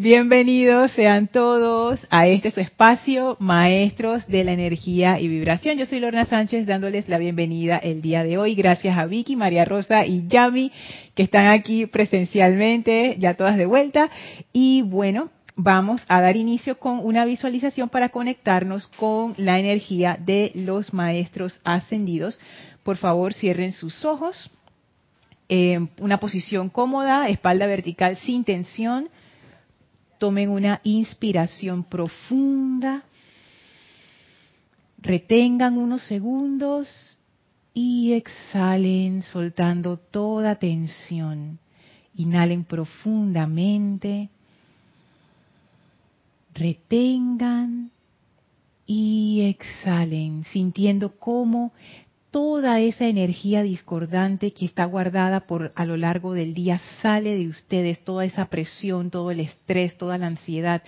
Bienvenidos sean todos a este su espacio, maestros de la energía y vibración. Yo soy Lorna Sánchez dándoles la bienvenida el día de hoy. Gracias a Vicky, María Rosa y Yami que están aquí presencialmente, ya todas de vuelta. Y bueno, vamos a dar inicio con una visualización para conectarnos con la energía de los maestros ascendidos. Por favor, cierren sus ojos. En una posición cómoda, espalda vertical sin tensión Tomen una inspiración profunda. Retengan unos segundos y exhalen soltando toda tensión. Inhalen profundamente. Retengan y exhalen, sintiendo cómo toda esa energía discordante que está guardada por a lo largo del día sale de ustedes, toda esa presión, todo el estrés, toda la ansiedad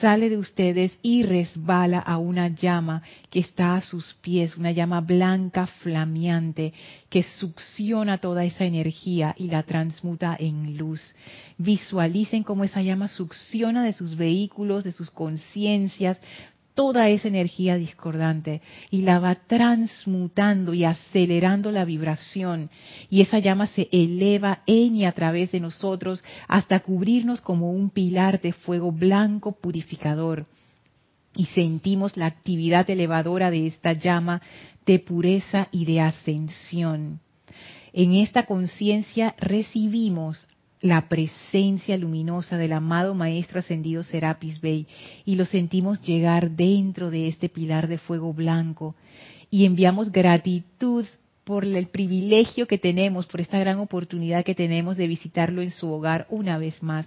sale de ustedes y resbala a una llama que está a sus pies, una llama blanca flameante que succiona toda esa energía y la transmuta en luz. Visualicen cómo esa llama succiona de sus vehículos, de sus conciencias, toda esa energía discordante y la va transmutando y acelerando la vibración y esa llama se eleva en y a través de nosotros hasta cubrirnos como un pilar de fuego blanco purificador y sentimos la actividad elevadora de esta llama de pureza y de ascensión. En esta conciencia recibimos la presencia luminosa del amado Maestro Ascendido Serapis Bey y lo sentimos llegar dentro de este pilar de fuego blanco y enviamos gratitud por el privilegio que tenemos, por esta gran oportunidad que tenemos de visitarlo en su hogar una vez más.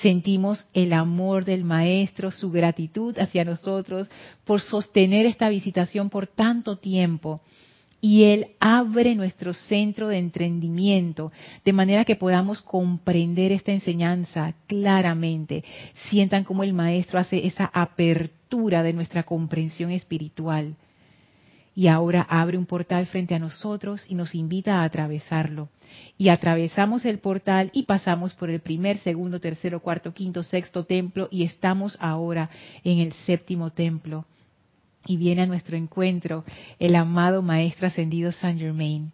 Sentimos el amor del Maestro, su gratitud hacia nosotros por sostener esta visitación por tanto tiempo y Él abre nuestro centro de entendimiento de manera que podamos comprender esta enseñanza claramente. Sientan como el Maestro hace esa apertura de nuestra comprensión espiritual. Y ahora abre un portal frente a nosotros y nos invita a atravesarlo. Y atravesamos el portal y pasamos por el primer, segundo, tercero, cuarto, quinto, sexto templo y estamos ahora en el séptimo templo y viene a nuestro encuentro el amado Maestro Ascendido Saint Germain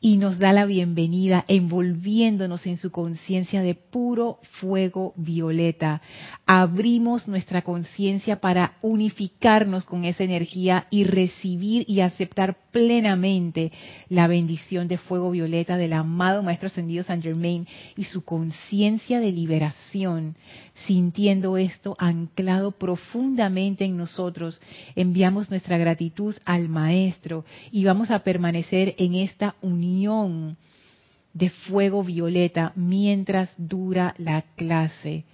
y nos da la bienvenida envolviéndonos en su conciencia de puro fuego violeta. Abrimos nuestra conciencia para unificarnos con esa energía y recibir y aceptar plenamente la bendición de fuego violeta del amado Maestro Ascendido San Germain y su conciencia de liberación. Sintiendo esto anclado profundamente en nosotros, enviamos nuestra gratitud al Maestro y vamos a permanecer en esta unión de fuego violeta mientras dura la clase.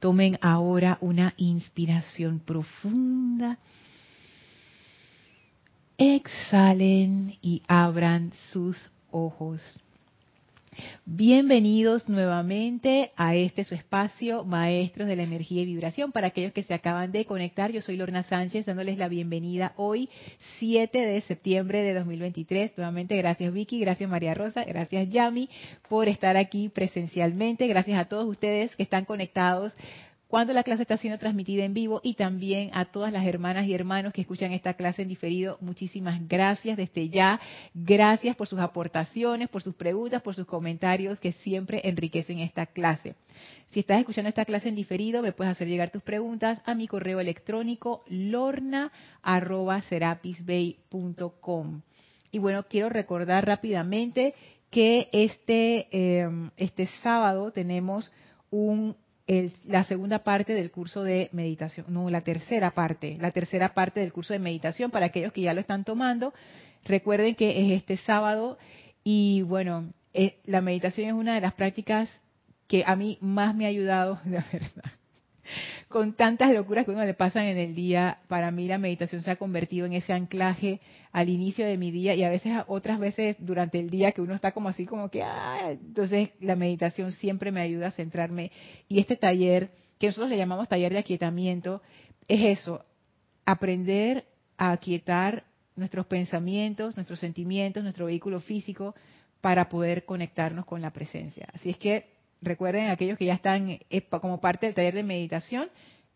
Tomen ahora una inspiración profunda exhalen y abran sus ojos. Bienvenidos nuevamente a este su espacio, Maestros de la Energía y Vibración. Para aquellos que se acaban de conectar, yo soy Lorna Sánchez, dándoles la bienvenida hoy, 7 de septiembre de 2023. Nuevamente, gracias Vicky, gracias María Rosa, gracias Yami por estar aquí presencialmente. Gracias a todos ustedes que están conectados cuando la clase está siendo transmitida en vivo y también a todas las hermanas y hermanos que escuchan esta clase en diferido. Muchísimas gracias desde ya. Gracias por sus aportaciones, por sus preguntas, por sus comentarios que siempre enriquecen esta clase. Si estás escuchando esta clase en diferido, me puedes hacer llegar tus preguntas a mi correo electrónico lorna.serapisbay.com. Y bueno, quiero recordar rápidamente que este, eh, este sábado tenemos un la segunda parte del curso de meditación, no, la tercera parte, la tercera parte del curso de meditación para aquellos que ya lo están tomando. Recuerden que es este sábado y bueno, eh, la meditación es una de las prácticas que a mí más me ha ayudado, la verdad con tantas locuras que uno le pasan en el día, para mí la meditación se ha convertido en ese anclaje al inicio de mi día y a veces otras veces durante el día que uno está como así como que, ah, entonces la meditación siempre me ayuda a centrarme. Y este taller, que nosotros le llamamos taller de aquietamiento, es eso, aprender a aquietar nuestros pensamientos, nuestros sentimientos, nuestro vehículo físico para poder conectarnos con la presencia. Así es que recuerden aquellos que ya están como parte del taller de meditación,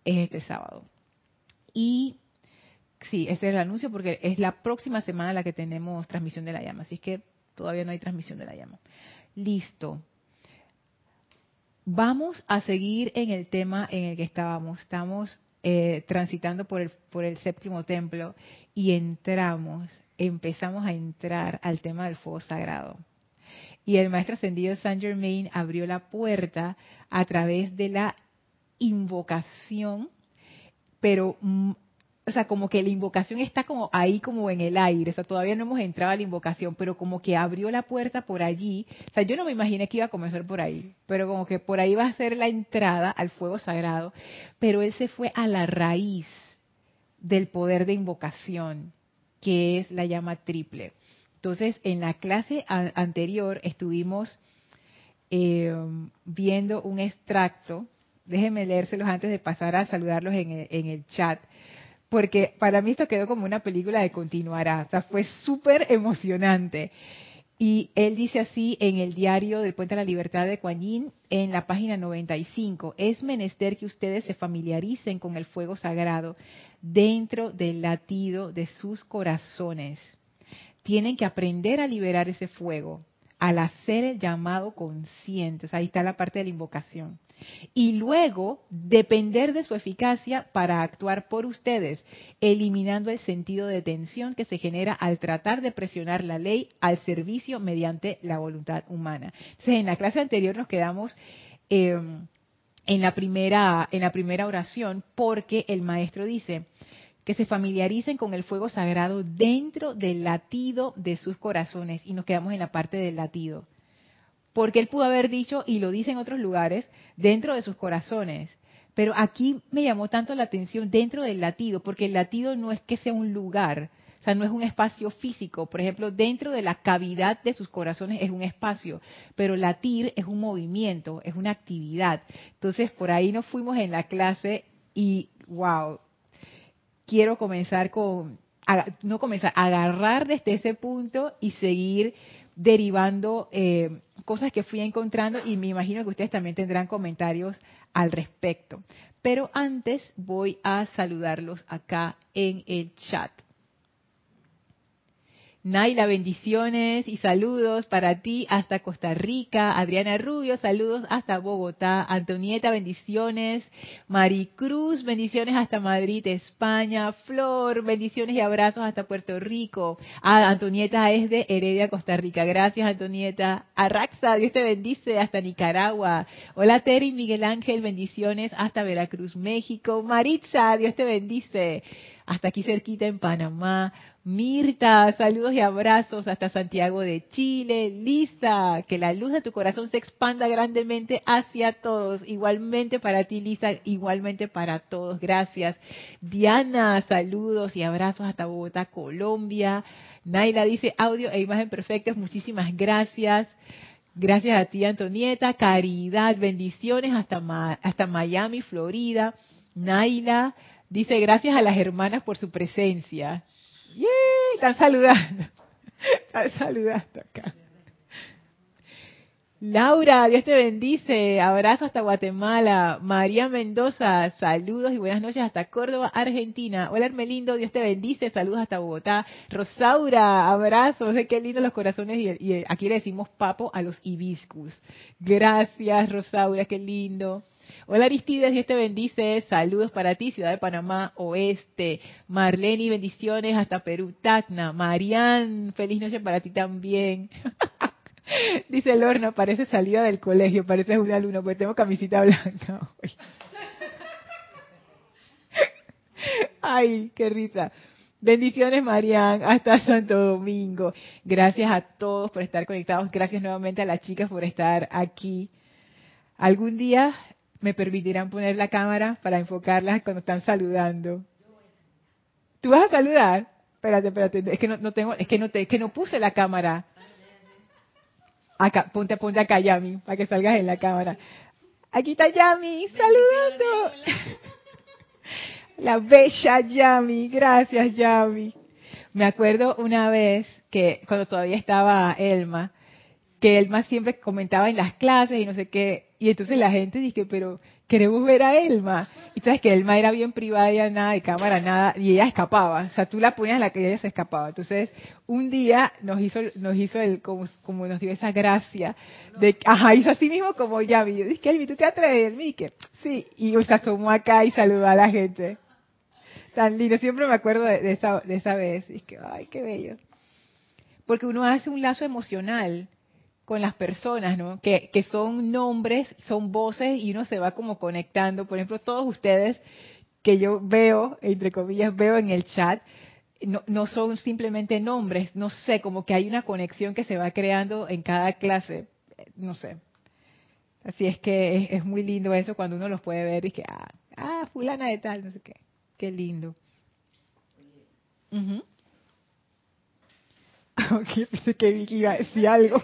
es este sábado. Y sí, este es el anuncio porque es la próxima semana la que tenemos transmisión de la llama, así que todavía no hay transmisión de la llama. Listo. Vamos a seguir en el tema en el que estábamos. Estamos eh, transitando por el, por el séptimo templo y entramos, empezamos a entrar al tema del fuego sagrado. Y el maestro ascendido Saint Germain abrió la puerta a través de la invocación, pero mm, o sea, como que la invocación está como ahí como en el aire, o sea, todavía no hemos entrado a la invocación, pero como que abrió la puerta por allí, o sea, yo no me imaginé que iba a comenzar por ahí, pero como que por ahí va a ser la entrada al fuego sagrado, pero él se fue a la raíz del poder de invocación, que es la llama triple. Entonces, en la clase anterior estuvimos eh, viendo un extracto, déjenme leérselos antes de pasar a saludarlos en en el chat porque para mí esto quedó como una película de continuará, o sea, fue súper emocionante. Y él dice así en el diario del Puente de la Libertad de Kuan en la página 95, es menester que ustedes se familiaricen con el fuego sagrado dentro del latido de sus corazones. Tienen que aprender a liberar ese fuego al hacer el llamado consciente. ahí está la parte de la invocación y luego depender de su eficacia para actuar por ustedes, eliminando el sentido de tensión que se genera al tratar de presionar la ley al servicio mediante la voluntad humana. Entonces, en la clase anterior nos quedamos em, en, la primera, en la primera oración porque el maestro dice que se familiaricen con el fuego sagrado dentro del latido de sus corazones y nos quedamos en la parte del latido porque él pudo haber dicho, y lo dice en otros lugares, dentro de sus corazones. Pero aquí me llamó tanto la atención dentro del latido, porque el latido no es que sea un lugar, o sea, no es un espacio físico. Por ejemplo, dentro de la cavidad de sus corazones es un espacio, pero latir es un movimiento, es una actividad. Entonces, por ahí nos fuimos en la clase y, wow, quiero comenzar con, no comenzar, agarrar desde ese punto y seguir derivando eh, cosas que fui encontrando y me imagino que ustedes también tendrán comentarios al respecto. Pero antes voy a saludarlos acá en el chat. Naila, bendiciones y saludos para ti hasta Costa Rica. Adriana Rubio, saludos hasta Bogotá. Antonieta, bendiciones. Maricruz, bendiciones hasta Madrid, España. Flor, bendiciones y abrazos hasta Puerto Rico. Ah, Antonieta es de Heredia, Costa Rica. Gracias, Antonieta. Arraxa, Dios te bendice hasta Nicaragua. Hola, Terry Miguel Ángel, bendiciones hasta Veracruz, México. Maritza, Dios te bendice hasta aquí cerquita en Panamá. Mirta, saludos y abrazos hasta Santiago de Chile. Lisa, que la luz de tu corazón se expanda grandemente hacia todos. Igualmente para ti, Lisa, igualmente para todos. Gracias. Diana, saludos y abrazos hasta Bogotá, Colombia. Naila dice audio e imagen perfectos. Muchísimas gracias. Gracias a ti, Antonieta. Caridad, bendiciones hasta, hasta Miami, Florida. Naila, Dice, gracias a las hermanas por su presencia. ¡Yay! Están saludando. Están saludando acá. Laura, Dios te bendice. Abrazo hasta Guatemala. María Mendoza, saludos y buenas noches hasta Córdoba, Argentina. Hola Hermelindo, Dios te bendice. Saludos hasta Bogotá. Rosaura, abrazos. Qué lindo los corazones y, y aquí le decimos papo a los hibiscus. Gracias, Rosaura, qué lindo. Hola Aristides, Dios te bendice. Saludos para ti, Ciudad de Panamá Oeste. Marlene, bendiciones hasta Perú, Tacna. Marian, feliz noche para ti también. Dice Lorna, parece salida del colegio, parece un alumno, porque tengo camisita blanca hoy. Ay, qué risa. Bendiciones, Marian, hasta Santo Domingo. Gracias a todos por estar conectados. Gracias nuevamente a las chicas por estar aquí. Algún día me permitirán poner la cámara para enfocarlas cuando están saludando. ¿Tú vas a saludar? Espérate, espérate, es que no, tengo, es que no te, es que no puse la cámara. Acá, ponte, ponte acá, Yami, para que salgas en la cámara. Aquí está Yami, saludando. La bella Yami, gracias Yami. Me acuerdo una vez que cuando todavía estaba Elma, que Elma siempre comentaba en las clases y no sé qué. Y entonces la gente dice, pero queremos ver a Elma. Y sabes que Elma era bien privada, ya nada de cámara, nada, y ella escapaba. O sea, tú la ponías en la que ella se escapaba. Entonces, un día nos hizo, nos hizo el, como, nos dio esa gracia de, ajá, hizo así mismo como ya vi. Yo dije, Elmi, ¿tú te atreves? Elmi, que sí. Y se asomó acá y saludó a la gente. Tan lindo, siempre me acuerdo de, esa, de esa vez. Y que, ay, qué bello. Porque uno hace un lazo emocional con las personas, ¿no? Que, que son nombres, son voces y uno se va como conectando. Por ejemplo, todos ustedes que yo veo, entre comillas, veo en el chat, no, no, son simplemente nombres, no sé, como que hay una conexión que se va creando en cada clase, no sé. Así es que es, muy lindo eso cuando uno los puede ver y que, ah, ah, fulana de tal, no sé qué, qué lindo. Uh pensé que Vicky iba a decir algo.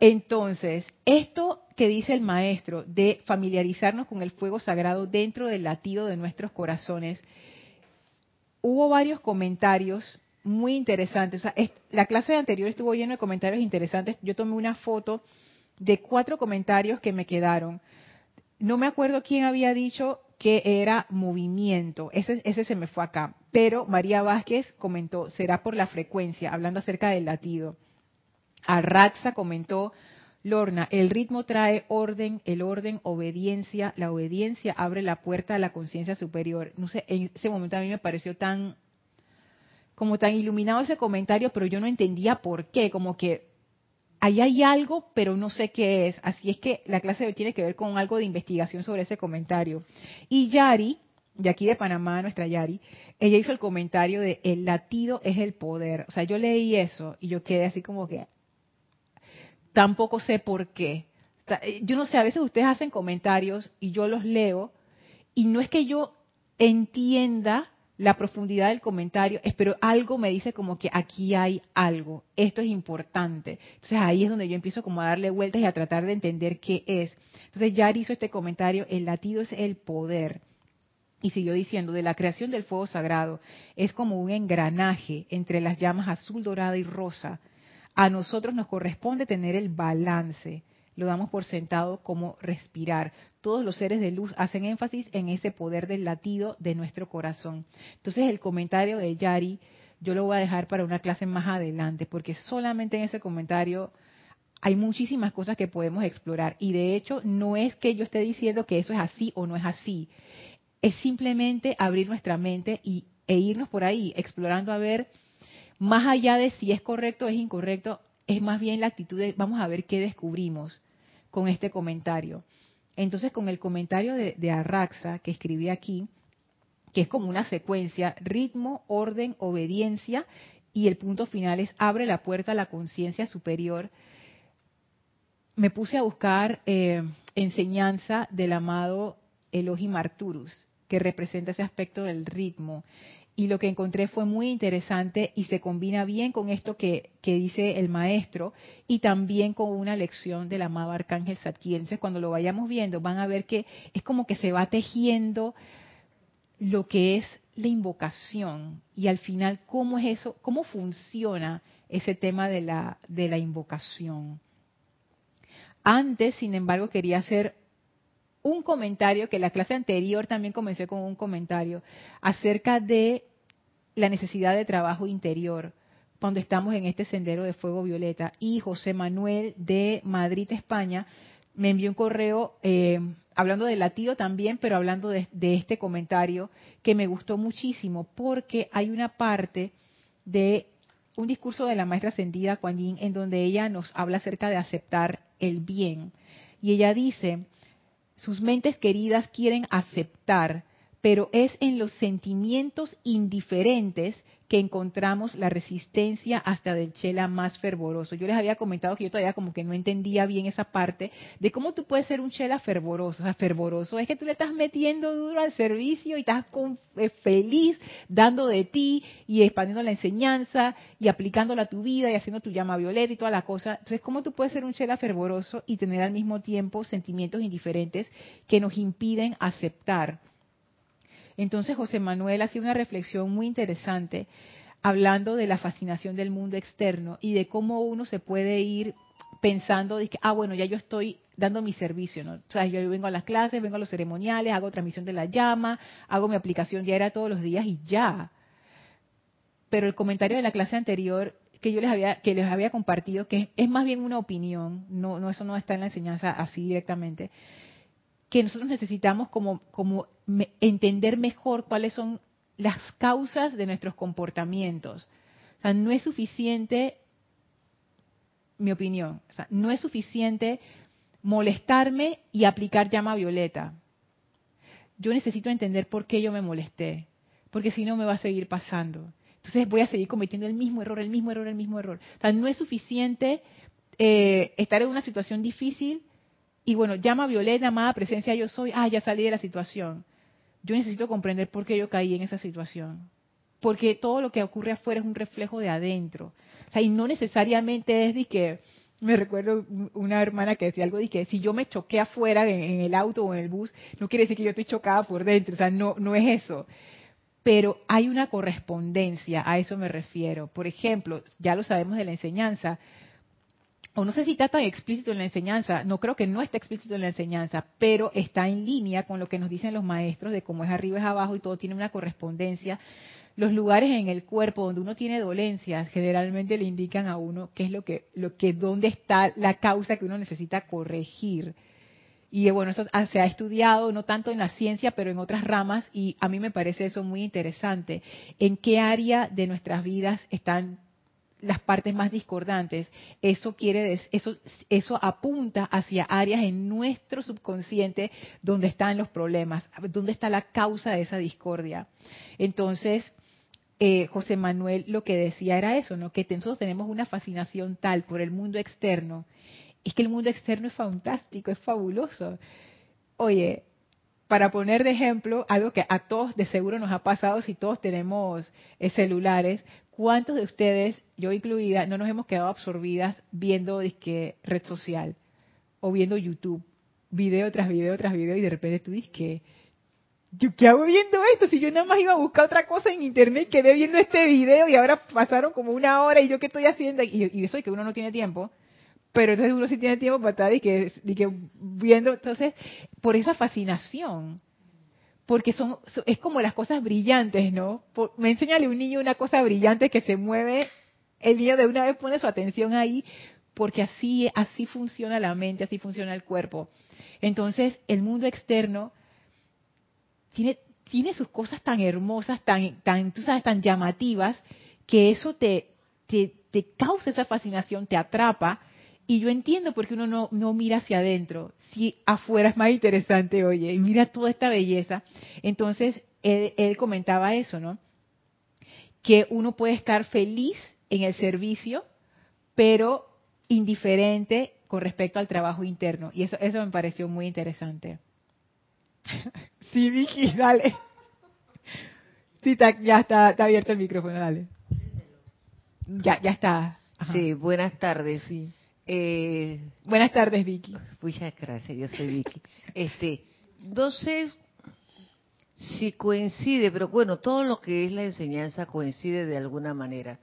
Entonces, esto que dice el maestro de familiarizarnos con el fuego sagrado dentro del latido de nuestros corazones, hubo varios comentarios muy interesantes. la clase anterior estuvo llena de comentarios interesantes. Yo tomé una foto de cuatro comentarios que me quedaron. No me acuerdo quién había dicho que era movimiento. Ese, ese se me fue acá. Pero María Vázquez comentó, será por la frecuencia, hablando acerca del latido. Arraxa comentó, Lorna, el ritmo trae orden, el orden, obediencia, la obediencia abre la puerta a la conciencia superior. No sé, en ese momento a mí me pareció tan, como tan iluminado ese comentario, pero yo no entendía por qué, como que ahí hay algo, pero no sé qué es. Así es que la clase de hoy tiene que ver con algo de investigación sobre ese comentario. Y Yari, de aquí de Panamá, nuestra Yari, ella hizo el comentario de el latido es el poder. O sea, yo leí eso y yo quedé así como que, tampoco sé por qué. Eh, yo no sé, a veces ustedes hacen comentarios y yo los leo y no es que yo entienda la profundidad del comentario, pero algo me dice como que aquí hay algo, esto es importante. Entonces ahí es donde yo empiezo como a darle vueltas y a tratar de entender qué es. Entonces ya hizo este comentario, el latido es el poder. Y siguió diciendo, de la creación del fuego sagrado, es como un engranaje entre las llamas azul, dorada y rosa a nosotros nos corresponde tener el balance. Lo damos por sentado como respirar. Todos los seres de luz hacen énfasis en ese poder del latido de nuestro corazón. Entonces el comentario de Yari yo lo voy a dejar para una clase más adelante, porque solamente en ese comentario hay muchísimas cosas que podemos explorar. Y de hecho no es que yo esté diciendo que eso es así o no es así. Es simplemente abrir nuestra mente y, e irnos por ahí, explorando a ver más allá de si es correcto o es incorrecto, es más bien la actitud de vamos a ver qué descubrimos con este comentario. Entonces, con el comentario de, Arraxa que escribí aquí, que es como una secuencia, ritmo, orden, obediencia, y el punto final es abre la puerta a la conciencia superior. Me puse a buscar eh, enseñanza del amado Elohim Arturus, que representa ese aspecto del ritmo y lo que encontré fue muy interesante y se combina bien con esto que, dice el maestro y también con una lección del amado Arcángel Satkiel. Entonces, cuando lo vayamos viendo, van a ver que es como que se va tejiendo lo que es la invocación y al final cómo es eso, cómo funciona ese tema de la, de la invocación. Antes, sin embargo, quería hacer un comentario, que la clase anterior también comencé con un comentario, acerca de la necesidad de trabajo interior cuando estamos en este sendero de fuego violeta. Y José Manuel de Madrid, España, me envió un correo eh, hablando del latido también, pero hablando de, este comentario que me gustó muchísimo porque hay una parte de un discurso de la maestra ascendida Kuan Yin en donde ella nos habla acerca de aceptar el bien. Y ella dice, sus mentes queridas quieren aceptar, pero es en los sentimientos indiferentes que encontramos la resistencia hasta del chela más fervoroso. Yo les había comentado que yo todavía como que no entendía bien esa parte de cómo tú puedes ser un chela fervoroso. O sea, fervoroso es que tú le estás metiendo duro al servicio y estás eh, feliz dando de ti y expandiendo la enseñanza y aplicándola a tu vida y haciendo tu llama violeta y toda la cosa. Entonces, ¿cómo tú puedes ser un chela fervoroso y tener al mismo tiempo sentimientos indiferentes que nos impiden aceptar? Entonces José Manuel hacía una reflexión muy interesante hablando de la fascinación del mundo externo y de cómo uno se puede ir pensando de que, ah, bueno, ya yo estoy dando mi servicio, ¿no? O sea, yo vengo a las clases, vengo a los ceremoniales, hago transmisión de la llama, hago mi aplicación diaria todos los días y ya. Pero el comentario de la clase anterior que yo les había que les había compartido que es más bien una opinión, no no eso no está en la enseñanza así directamente, que nosotros necesitamos como como entender mejor cuáles son las causas de nuestros comportamientos. O sea, no es suficiente mi opinión, o sea, no es suficiente molestarme y aplicar llama violeta. Yo necesito entender por qué yo me molesté, porque si no me va a seguir pasando. Entonces voy a seguir cometiendo el mismo error, el mismo error, el mismo error. O sea, no es suficiente eh, estar en una situación difícil y bueno, llama violeta, amada presencia, yo soy, ah, ya salí de la situación. Yo necesito comprender por qué yo caí en esa situación. Porque todo lo que ocurre afuera es un reflejo de adentro. O sea, y no necesariamente es de que, me recuerdo una hermana que decía algo de que si yo me choqué afuera en, el auto o en el bus, no quiere decir que yo estoy chocada por dentro, o sea, no, no es eso. Pero hay una correspondencia, a eso me refiero. Por ejemplo, ya lo sabemos de la enseñanza, o no sé si está tan explícito en la enseñanza, no creo que no esté explícito en la enseñanza, pero está en línea con lo que nos dicen los maestros de cómo es arriba es abajo y todo tiene una correspondencia los lugares en el cuerpo donde uno tiene dolencias generalmente le indican a uno qué es lo que, lo que, dónde está la causa que uno necesita corregir. Y bueno, eso se ha estudiado no tanto en la ciencia, pero en otras ramas, y a mí me parece eso muy interesante. ¿En qué área de nuestras vidas están las partes más discordantes? Eso quiere eso, eso apunta hacia áreas en nuestro subconsciente donde están los problemas, donde está la causa de esa discordia. Entonces, eh, José Manuel lo que decía era eso, ¿no? Que nosotros tenemos una fascinación tal por el mundo externo. Es que el mundo externo es fantástico, es fabuloso. Oye, para poner de ejemplo algo que a todos de seguro nos ha pasado si todos tenemos eh, celulares, ¿cuántos de ustedes, yo incluida, no nos hemos quedado absorbidas viendo disque, red social o viendo YouTube, video tras video tras video y de repente tú dices que ¿yo qué hago viendo esto? Si yo nada más iba a buscar otra cosa en internet, quedé viendo este video y ahora pasaron como una hora y yo qué estoy haciendo. Y, eso es que uno no tiene tiempo, pero entonces uno sí tiene tiempo para estar y y que viendo, entonces, por esa fascinación. Porque son, es como las cosas brillantes, ¿no? me enseñale un niño una cosa brillante que se mueve, el niño de una vez pone su atención ahí, porque así, así funciona la mente, así funciona el cuerpo. Entonces, el mundo externo tiene, tiene sus cosas tan hermosas, tan, tan, tú sabes, tan llamativas, que eso te, te, causa esa fascinación, te atrapa, y yo entiendo por qué uno no, no, mira hacia adentro. Si afuera es más interesante, oye, y mira toda esta belleza. Entonces, él, él, comentaba eso, ¿no? Que uno puede estar feliz en el servicio, pero indiferente con respecto al trabajo interno. Y eso, eso me pareció muy interesante. Sí, Vicky, dale. Sí, ya está, abierto el micrófono, dale. Ya, ya está. Sí, buenas tardes. Sí. Eh, buenas tardes, Vicky. Muchas gracias, yo soy Vicky. Este, no sé si coincide, pero bueno, todo lo que es la enseñanza coincide de alguna manera.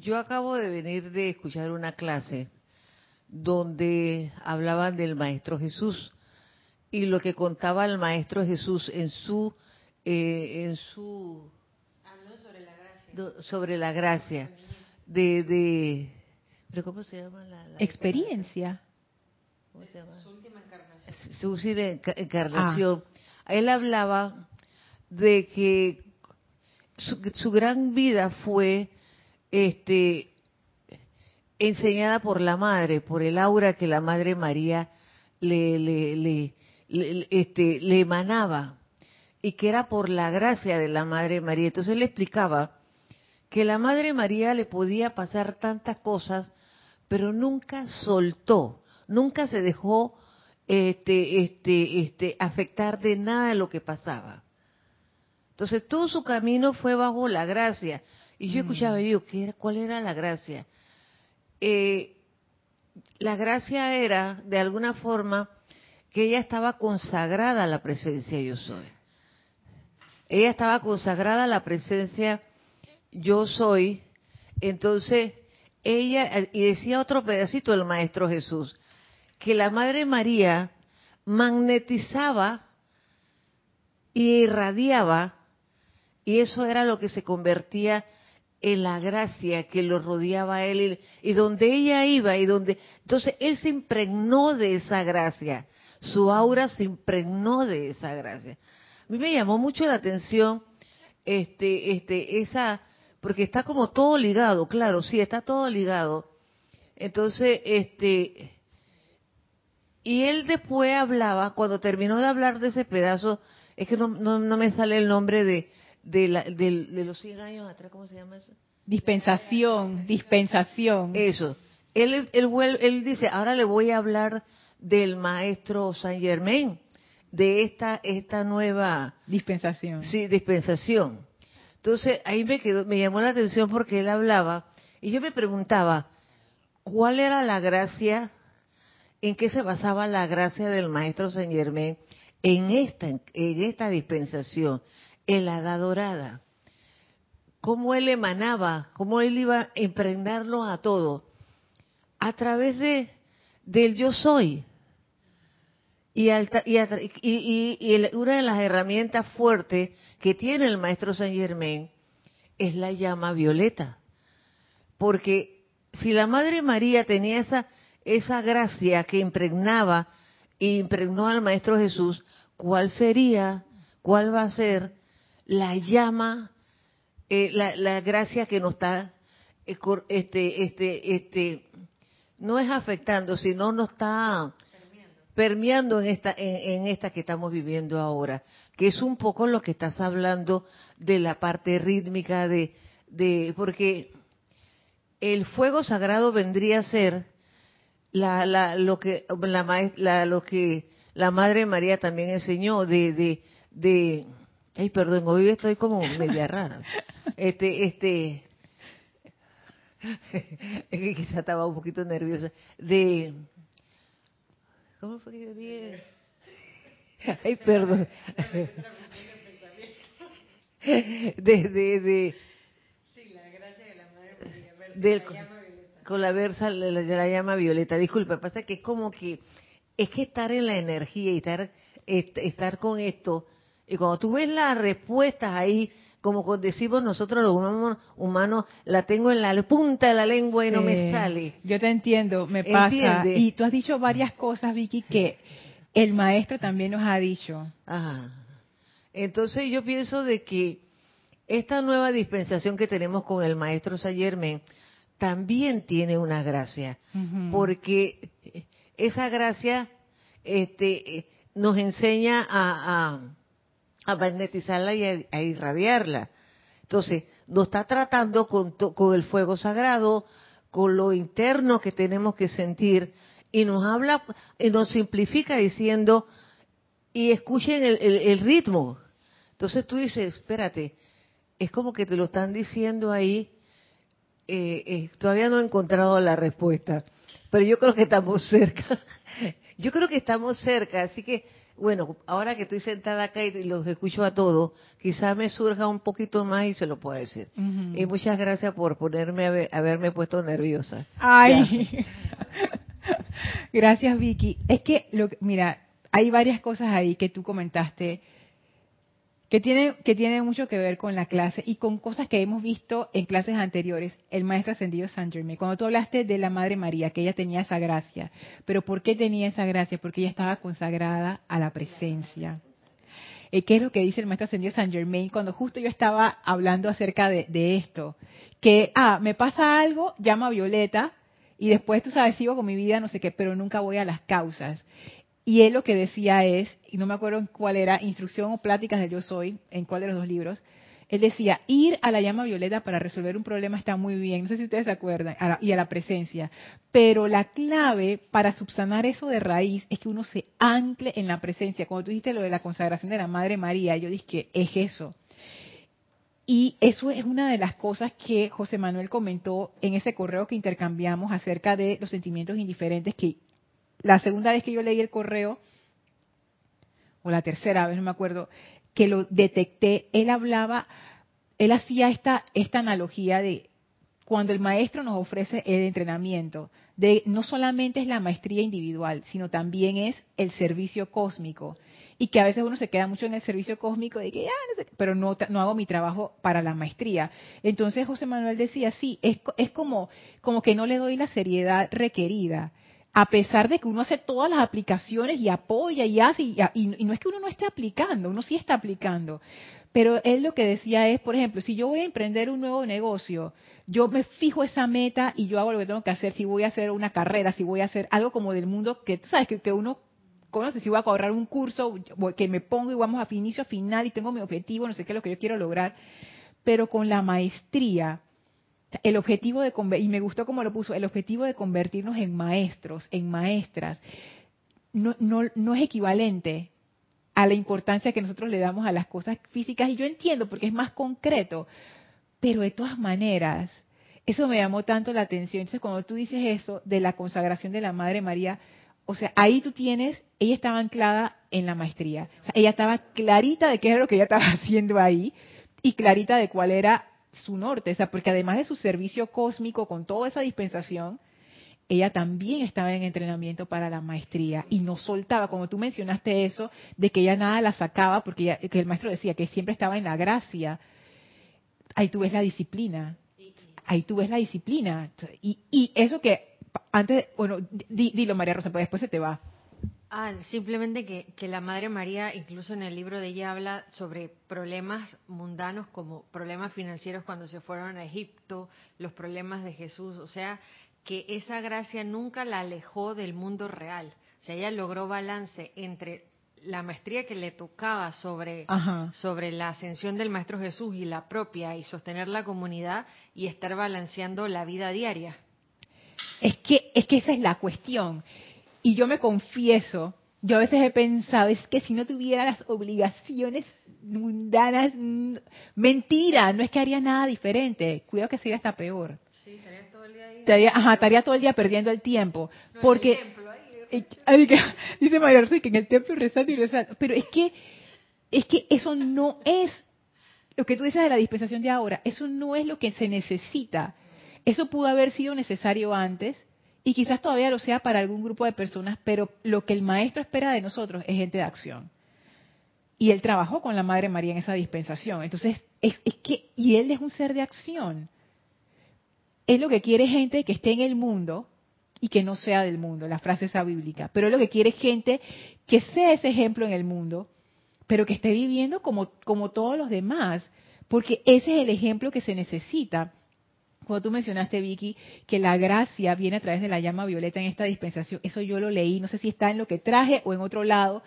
Yo acabo de venir de escuchar una clase donde hablaban del Maestro Jesús y lo que contaba el maestro Jesús en su eh, en su sobre la gracia sobre la gracia de, de pero cómo se llama la, experiencia ¿Cómo se llama? su última encarnación su última encarnación ah. él hablaba de que su, su gran vida fue este enseñada por la madre por el aura que la madre María le, le, le le, este, le emanaba y que era por la gracia de la Madre María. Entonces él le explicaba que la Madre María le podía pasar tantas cosas, pero nunca soltó, nunca se dejó este, este, este, afectar de nada de lo que pasaba. Entonces todo su camino fue bajo la gracia. Y yo escuchaba y digo, ¿qué era, ¿cuál era la gracia? Eh, la gracia era, de alguna forma, que ella estaba consagrada a la presencia yo soy. Ella estaba consagrada a la presencia yo soy, entonces ella, y decía otro pedacito del Maestro Jesús, que la Madre María magnetizaba y irradiaba, y eso era lo que se convertía en la gracia que lo rodeaba a él, y, donde ella iba, y donde... Entonces él se impregnó de esa gracia, su aura se impregnó de esa gracia. A mí me llamó mucho la atención este, este, esa, porque está como todo ligado, claro, sí, está todo ligado. Entonces, este, y él después hablaba, cuando terminó de hablar de ese pedazo, es que no, no, me sale el nombre de, de, la, de, los 100 años atrás, ¿cómo se llama eso? Dispensación, dispensación. Eso. Él, él, él, dice, ahora le voy a hablar del maestro Saint Germain, de esta, esta nueva... Dispensación. Sí, dispensación. Entonces, ahí me, quedó, me llamó la atención porque él hablaba y yo me preguntaba, ¿cuál era la gracia en qué se basaba la gracia del maestro Saint Germain en esta, en esta dispensación, en la edad dorada. Cómo él emanaba, cómo él iba a impregnarnos a todo a través de del yo soy. Y, y, una de las herramientas fuertes que tiene el maestro Saint Germain es la llama violeta. Porque si la Madre María tenía esa esa gracia que impregnaba e impregnó al Maestro Jesús, ¿cuál sería, cuál va a ser la llama, eh, la, gracia que nos está, eh, este, este, este, no es afectando, sino nos está permeando en esta, en, esta que estamos viviendo ahora, que es un poco lo que estás hablando de la parte rítmica de, de porque el fuego sagrado vendría a ser la, la, lo que la, lo que la Madre María también enseñó de, de, de ay perdón hoy estoy como media rara. Este este es que quizá estaba un poquito nerviosa de cómo fue que yo dije ay perdón. De de de. Sí la gracia de la Madre María con la versa de la, llama violeta. Disculpe, pasa que es como que es que estar en la energía y estar estar con esto y cuando tú ves las respuestas ahí como decimos nosotros los humanos, la tengo en la punta de la lengua y no me sale. Yo te entiendo, me pasa. Y tú has dicho varias cosas, Vicky, que el maestro también nos ha dicho. Ajá. Entonces yo pienso de que esta nueva dispensación que tenemos con el maestro Sayermen también tiene una gracia, porque esa gracia este, nos enseña a, a, magnetizarla y a, irradiarla. Entonces, nos está tratando con, con el fuego sagrado, con lo interno que tenemos que sentir, y nos habla, y nos simplifica diciendo, y escuchen el, el ritmo. Entonces tú dices, espérate, es como que te lo están diciendo ahí eh, eh, todavía no he encontrado la respuesta, pero yo creo que estamos cerca. yo creo que estamos cerca, así que, bueno, ahora que estoy sentada acá y los escucho a todos, quizás me surja un poquito más y se lo puedo decir. Y muchas gracias por ponerme, a haberme puesto nerviosa. Ay, gracias Vicky. Es que, lo, mira, hay varias cosas ahí que tú comentaste que tiene, que tiene mucho que ver con la clase y con cosas que hemos visto en clases anteriores, el maestro ascendido San Germain. Cuando tú hablaste de la Madre María, que ella tenía esa gracia, pero ¿por qué tenía esa gracia? Porque ella estaba consagrada a la presencia. Eh, ¿Qué es lo que dice el maestro ascendido San Germain cuando justo yo estaba hablando acerca de, esto? Que, ah, me pasa algo, llama a Violeta, y después tú sabes, sigo con mi vida, no sé qué, pero nunca voy a las causas. Y él lo que decía es, y no me acuerdo cuál era, instrucción o pláticas de yo soy, en cuál de los dos libros, él decía, ir a la llama violeta para resolver un problema está muy bien, no sé si ustedes se acuerdan, y a la presencia, pero la clave para subsanar eso de raíz es que uno se ancle en la presencia. Cuando tú dijiste lo de la consagración de la Madre María, yo dije que es eso. Y eso es una de las cosas que José Manuel comentó en ese correo que intercambiamos acerca de los sentimientos indiferentes que la segunda vez que yo leí el correo, o la tercera vez, no me acuerdo, que lo detecté, él hablaba él hacía esta, esta analogía de cuando el maestro nos ofrece el entrenamiento, de no solamente es la maestría individual, sino también es el servicio cósmico. Y que a veces uno se queda mucho en el servicio cósmico de que, ah, pero no, no hago mi trabajo para la maestría. Entonces José Manuel decía, sí, es, es como, como que no le doy la seriedad requerida a pesar de que uno hace todas las aplicaciones y apoya y hace, y, no es que uno no esté aplicando, uno sí está aplicando. Pero él lo que decía es, por ejemplo, si yo voy a emprender un nuevo negocio, yo me fijo esa meta y yo hago lo que tengo que hacer, si voy a hacer una carrera, si voy a hacer algo como del mundo que, sabes, que, que uno conoce, si voy a cobrar un curso, que me pongo y vamos a inicio a final y tengo mi objetivo, no sé qué es lo que yo quiero lograr. Pero con la maestría, el objetivo de y me gustó como lo puso, el objetivo de convertirnos en maestros, en maestras, no, no, no es equivalente a la importancia que nosotros le damos a las cosas físicas. Y yo entiendo porque es más concreto, pero de todas maneras, eso me llamó tanto la atención. Entonces, cuando tú dices eso de la consagración de la Madre María, o sea, ahí tú tienes, ella estaba anclada en la maestría. O sea, ella estaba clarita de qué era lo que ella estaba haciendo ahí y clarita de cuál era su norte, o sea, porque además de su servicio cósmico con toda esa dispensación, ella también estaba en entrenamiento para la maestría y no soltaba, como tú mencionaste eso, de que ella nada la sacaba, porque que el maestro decía que siempre estaba en la gracia. Ahí tú ves la disciplina, ahí tú ves la disciplina. Y, y eso que antes, bueno, dilo María Rosa, pues después se te va. Ah, simplemente que, que, la Madre María, incluso en el libro de ella, habla sobre problemas mundanos como problemas financieros cuando se fueron a Egipto, los problemas de Jesús, o sea, que esa gracia nunca la alejó del mundo real. O sea, ella logró balance entre la maestría que le tocaba sobre, sobre la ascensión del Maestro Jesús y la propia y sostener la comunidad y estar balanceando la vida diaria. Es que, es que esa es la cuestión y yo me confieso, yo a veces he pensado, es que si no tuviera las obligaciones mundanas, mentira, no es que haría nada diferente, cuidado que sería hasta peor. Sí, estaría todo el día ahí. Estaría, ajá, estaría todo el día perdiendo el tiempo. porque, dice María que en el templo rezando y rezando, pero es que, es que eso no es lo que tú dices de la dispensación de ahora, eso no es lo que se necesita. Eso pudo haber sido necesario antes, y quizás todavía lo sea para algún grupo de personas, pero lo que el maestro espera de nosotros es gente de acción. Y él trabajó con la Madre María en esa dispensación. Entonces, es, que, y él es un ser de acción. Él lo que quiere gente que esté en el mundo y que no sea del mundo, la frase esa bíblica. Pero lo que quiere es gente que sea ese ejemplo en el mundo, pero que esté viviendo como, como todos los demás, porque ese es el ejemplo que se necesita cuando tú mencionaste, Vicky, que la gracia viene a través de la llama violeta en esta dispensación, eso yo lo leí, no sé si está en lo que traje o en otro lado,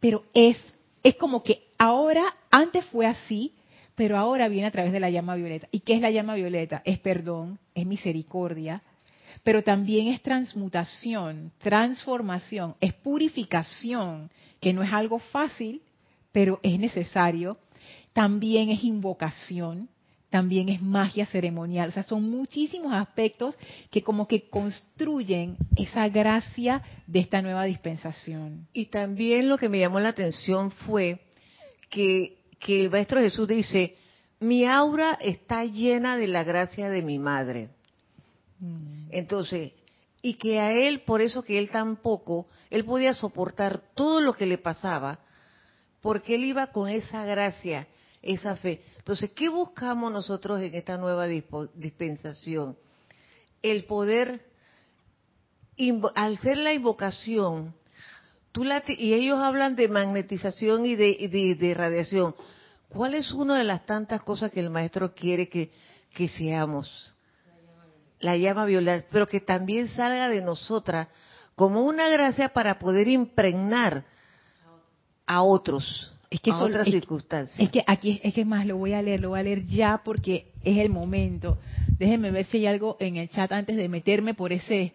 pero es, es como que ahora, antes fue así, pero ahora viene a través de la llama violeta. ¿Y qué es la llama violeta? Es perdón, es misericordia, pero también es transmutación, transformación, es purificación, que no es algo fácil, pero es necesario. También es invocación, también es magia ceremonial. O sea, son muchísimos aspectos que como que construyen esa gracia de esta nueva dispensación. Y también lo que me llamó la atención fue que, que el Maestro Jesús dice, mi aura está llena de la gracia de mi madre. Mm. Entonces, y que a él, por eso que él tampoco, él podía soportar todo lo que le pasaba, porque él iba con esa gracia esa fe. Entonces, ¿qué buscamos nosotros en esta nueva dispensación? El poder, al ser la invocación, tú y ellos hablan de magnetización y de, radiación. ¿Cuál es una de las tantas cosas que el maestro quiere que, seamos? La llama violeta, pero que también salga de nosotras como una gracia para poder impregnar a otros es que son otras circunstancias. Es que aquí es que más lo voy a leer, lo voy a leer ya porque es el momento. Déjenme ver si hay algo en el chat antes de meterme por ese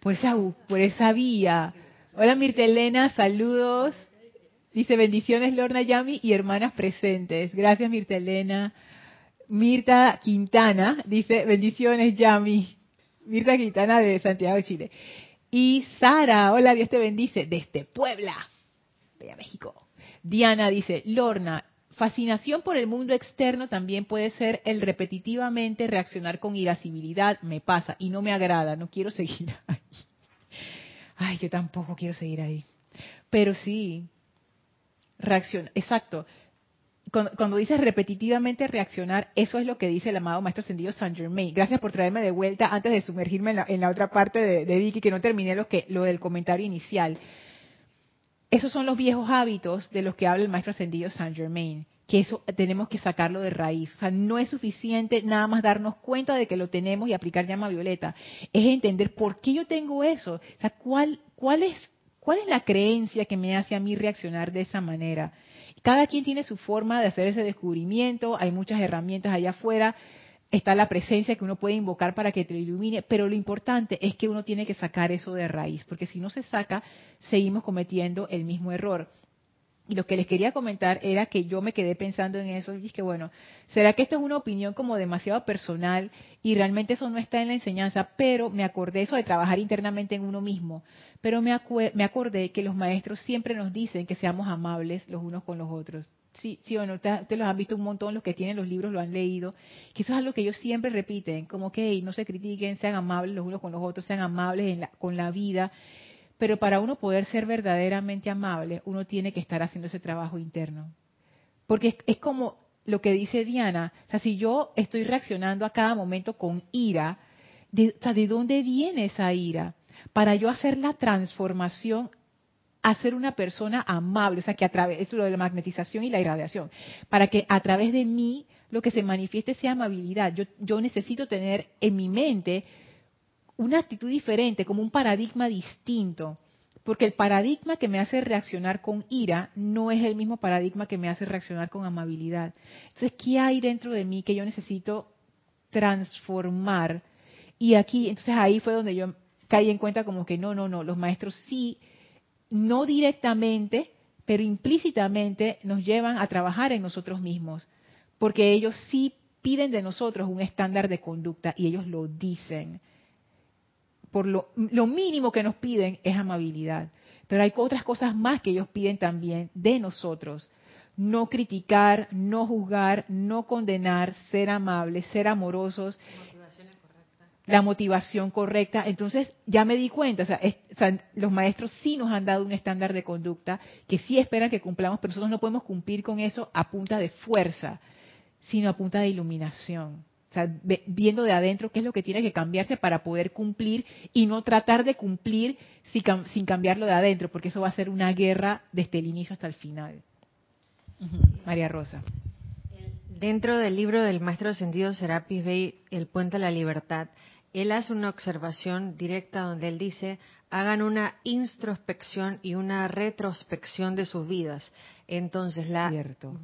por esa por esa vía. Hola Mirta Elena, saludos. Dice bendiciones Lorna Yami y hermanas presentes. Gracias Mirta Elena. Mirta Quintana dice bendiciones Yami. Mirta Quintana de Santiago de Chile. Y Sara, hola, Dios te bendice, desde Puebla, Bella México. Diana dice, Lorna, Fascinación por el mundo externo también puede ser el repetitivamente reaccionar con irascibilidad, me pasa y no me agrada, no quiero seguir ahí. Ay, yo tampoco quiero seguir ahí. Pero sí, reacciona, exacto. Cuando, dices repetitivamente reaccionar, eso es lo que dice el amado Maestro Ascendido Saint Germain. Gracias por traerme de vuelta antes de sumergirme en la, otra parte de, de, Vicky, que no terminé lo, que, lo del comentario inicial. Esos son los viejos hábitos de los que habla el maestro ascendido Saint Germain, que eso tenemos que sacarlo de raíz. O sea, no es suficiente nada más darnos cuenta de que lo tenemos y aplicar llama violeta. Es entender por qué yo tengo eso. O sea, cuál, cuál, es, cuál es la creencia que me hace a mí reaccionar de esa manera. Cada quien tiene su forma de hacer ese descubrimiento. Hay muchas herramientas allá afuera está la presencia que uno puede invocar para que te ilumine, pero lo importante es que uno tiene que sacar eso de raíz, porque si no se saca, seguimos cometiendo el mismo error. Y lo que les quería comentar era que yo me quedé pensando en eso y dije, bueno, ¿será que esto es una opinión como demasiado personal y realmente eso no está en la enseñanza? Pero me acordé eso de trabajar internamente en uno mismo. Pero me, me acordé que los maestros siempre nos dicen que seamos amables los unos con los otros sí, sí o no, ustedes los han visto un montón, los que tienen los libros lo han leído, que eso es algo que ellos siempre repiten, como que no se critiquen, sean amables los unos con los otros, sean amables con la vida, pero para uno poder ser verdaderamente amable, uno tiene que estar haciendo ese trabajo interno. Porque es, como lo que dice Diana, o sea, si yo estoy reaccionando a cada momento con ira, de, o sea, ¿de dónde viene esa ira? Para yo hacer la transformación a ser una persona amable, o sea, que a través, eso lo de la magnetización y la irradiación, para que a través de mí lo que se manifieste sea amabilidad. Yo, yo necesito tener en mi mente una actitud diferente, como un paradigma distinto, porque el paradigma que me hace reaccionar con ira no es el mismo paradigma que me hace reaccionar con amabilidad. Entonces, ¿qué hay dentro de mí que yo necesito transformar? Y aquí, entonces ahí fue donde yo caí en cuenta como que no, no, no, los maestros sí no directamente, pero implícitamente nos llevan a trabajar en nosotros mismos, porque ellos sí piden de nosotros un estándar de conducta y ellos lo dicen. Por lo, lo mínimo que nos piden es amabilidad, pero hay otras cosas más que ellos piden también de nosotros. No criticar, no juzgar, no condenar, ser amables, ser amorosos, la motivación correcta. Entonces ya me di cuenta, o sea, los maestros sí nos han dado un estándar de conducta que sí esperan que cumplamos, pero nosotros no podemos cumplir con eso a punta de fuerza, sino a punta de iluminación. O sea, viendo de adentro qué es lo que tiene que cambiarse para poder cumplir y no tratar de cumplir sin, cambiarlo de adentro, porque eso va a ser una guerra desde el inicio hasta el final. María Rosa. Dentro del libro del maestro ascendido Serapis Bey, El puente a la libertad, él hace una observación directa donde él dice, hagan una introspección y una retrospección de sus vidas. Entonces, la,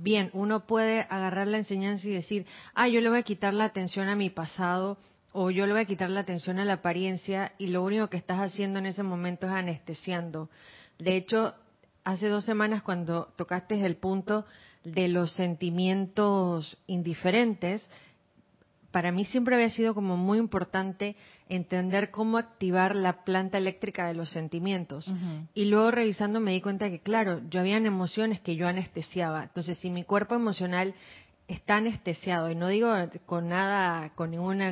bien, uno puede agarrar la enseñanza y decir, ah, yo le voy a quitar la atención a mi pasado o yo le voy a quitar la atención a la apariencia y lo único que estás haciendo en ese momento es anestesiando. De hecho, hace dos semanas cuando tocaste el punto de los sentimientos indiferentes, para mí siempre había sido como muy importante entender cómo activar la planta eléctrica de los sentimientos. Y luego revisando me di cuenta que, claro, yo habían emociones que yo anestesiaba. Entonces, si mi cuerpo emocional está anestesiado, y no digo con nada, con ninguna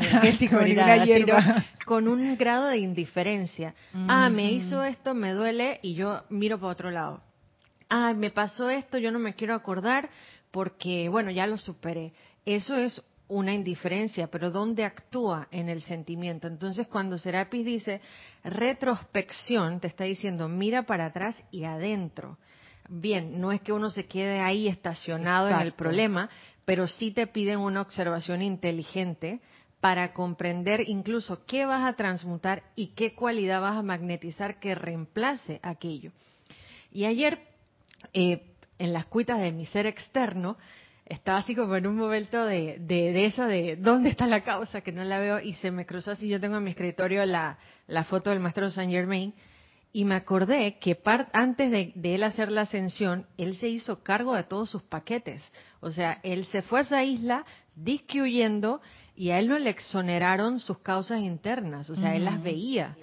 con un grado de indiferencia. Ah, me hizo esto, me duele, y yo miro para otro lado. Ah, me pasó esto, yo no me quiero acordar porque, bueno, ya lo superé. Eso es una indiferencia, pero ¿dónde actúa en el sentimiento? Entonces, cuando Serapis dice retrospección, te está diciendo mira para atrás y adentro. Bien, no es que uno se quede ahí estacionado en el problema, pero sí te piden una observación inteligente para comprender incluso qué vas a transmutar y qué cualidad vas a magnetizar que reemplace aquello. Y ayer, eh, en las cuitas de mi ser externo, estaba así como en un momento de, de, eso, de dónde está la causa, que no la veo, y se me cruzó así, yo tengo en mi escritorio la, la foto del maestro Saint Germain, y me acordé que antes de, de, él hacer la ascensión, él se hizo cargo de todos sus paquetes. O sea, él se fue a esa isla disque huyendo y a él no le exoneraron sus causas internas, o sea, él las veía.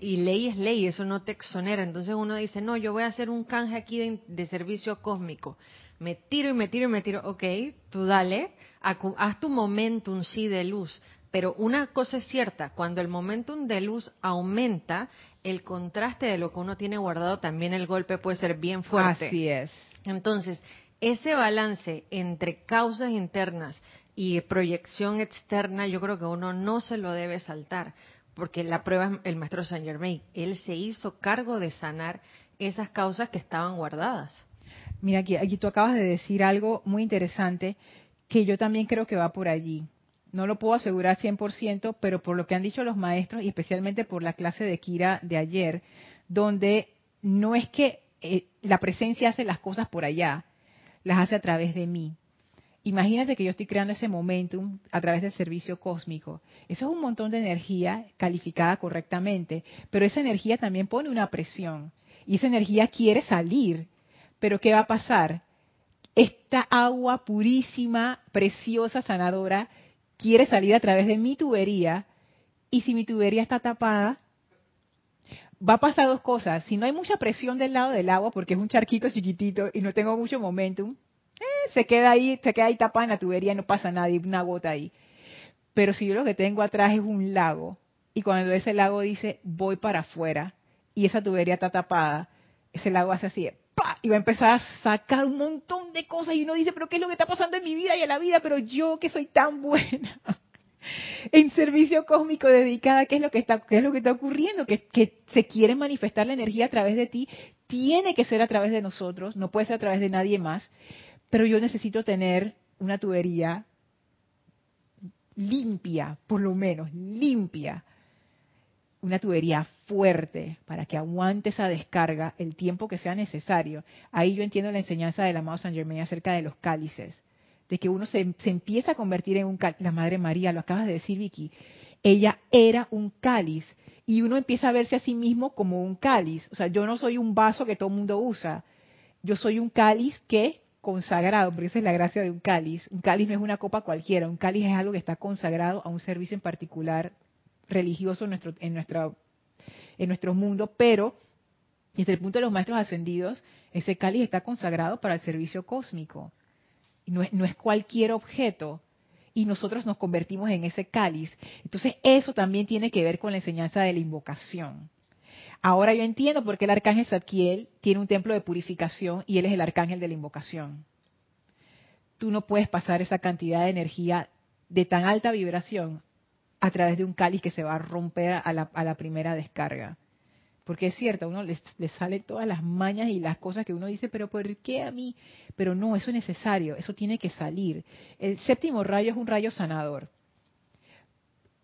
y ley es ley, eso no te exonera. Entonces uno dice, no, yo voy a hacer un canje aquí de, servicio cósmico. Me tiro y me tiro y me tiro. Ok, tú dale, haz tu momentum sí de luz. Pero una cosa es cierta, cuando el momentum de luz aumenta, el contraste de lo que uno tiene guardado, también el golpe puede ser bien fuerte. Así es. Entonces, ese balance entre causas internas y proyección externa, yo creo que uno no se lo debe saltar, porque la prueba es el maestro Saint Germain. Él se hizo cargo de sanar esas causas que estaban guardadas. Mira, aquí, aquí tú acabas de decir algo muy interesante que yo también creo que va por allí. No lo puedo asegurar 100%, pero por lo que han dicho los maestros y especialmente por la clase de Kira de ayer, donde no es que eh, la presencia hace las cosas por allá, las hace a través de mí. Imagínate que yo estoy creando ese momentum a través del servicio cósmico. Eso es un montón de energía calificada correctamente, pero esa energía también pone una presión y esa energía quiere salir. Pero ¿qué va a pasar? Esta agua purísima, preciosa, sanadora, quiere salir a través de mi tubería y si mi tubería está tapada, va a pasar dos cosas. Si no hay mucha presión del lado del agua, porque es un charquito chiquitito y no tengo mucho momentum, eh, se queda ahí, se queda ahí tapada en la tubería y no pasa nada, y una gota ahí. Pero si yo lo que tengo atrás es un lago, y cuando ese lago dice voy para afuera, y esa tubería está tapada, ese lago hace así. Y va a empezar a sacar un montón de cosas, y uno dice, pero ¿qué es lo que está pasando en mi vida y en la vida? Pero yo que soy tan buena en servicio cósmico dedicada, ¿qué es lo que está, qué es lo que está ocurriendo? Que, que se quiere manifestar la energía a través de ti, tiene que ser a través de nosotros, no puede ser a través de nadie más, pero yo necesito tener una tubería limpia, por lo menos, limpia. Una tubería fuerte para que aguante esa descarga el tiempo que sea necesario. Ahí yo entiendo la enseñanza del amado San Germain acerca de los cálices de que uno se, empieza a convertir en un cáliz. La Madre María, lo acabas de decir Vicky, ella era un cáliz y uno empieza a verse a sí mismo como un cáliz. O sea, yo no soy un vaso que todo el mundo usa, yo soy un cáliz que consagrado, porque esa es la gracia de un cáliz. Un cáliz no es una copa cualquiera, un cáliz es algo que está consagrado a un servicio en particular religioso en nuestro, en nuestra, en nuestro mundo, pero desde el punto de los maestros ascendidos, ese cáliz está consagrado para el servicio cósmico no es, no es cualquier objeto, y nosotros nos convertimos en ese cáliz. Entonces eso también tiene que ver con la enseñanza de la invocación. Ahora yo entiendo por qué el arcángel Zadkiel tiene un templo de purificación y él es el arcángel de la invocación. Tú no puedes pasar esa cantidad de energía de tan alta vibración a través de un cáliz que se va a romper a la, a la primera descarga. Porque es cierto, a uno le, le salen todas las mañas y las cosas que uno dice, pero ¿por qué a mí? Pero no, eso es necesario, eso tiene que salir. El séptimo rayo es un rayo sanador.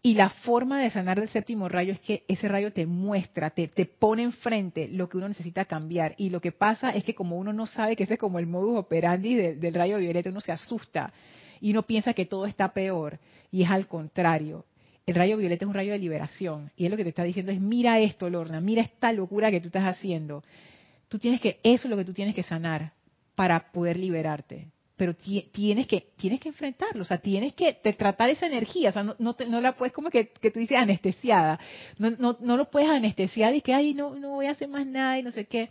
Y la forma de sanar del séptimo rayo es que ese rayo te muestra, te, te, pone enfrente lo que uno necesita cambiar. Y lo que pasa es que como uno no sabe que ese es como el modus operandi del rayo violeta, uno se asusta y uno piensa que todo está peor. Y es al contrario. El rayo violeta es un rayo de liberación. Y es lo que te está diciendo es, mira esto, Lorna, mira esta locura que tú estás haciendo. Tú tienes que, eso es lo que tú tienes que sanar para poder liberarte. Pero tienes que, tienes que enfrentarlo, o sea, tienes que tratar esa energía, o sea, no, no, la puedes como que, que, tú dices anestesiada, no, no, no lo puedes anestesiar y que, ay, no, no voy a hacer más nada y no sé qué.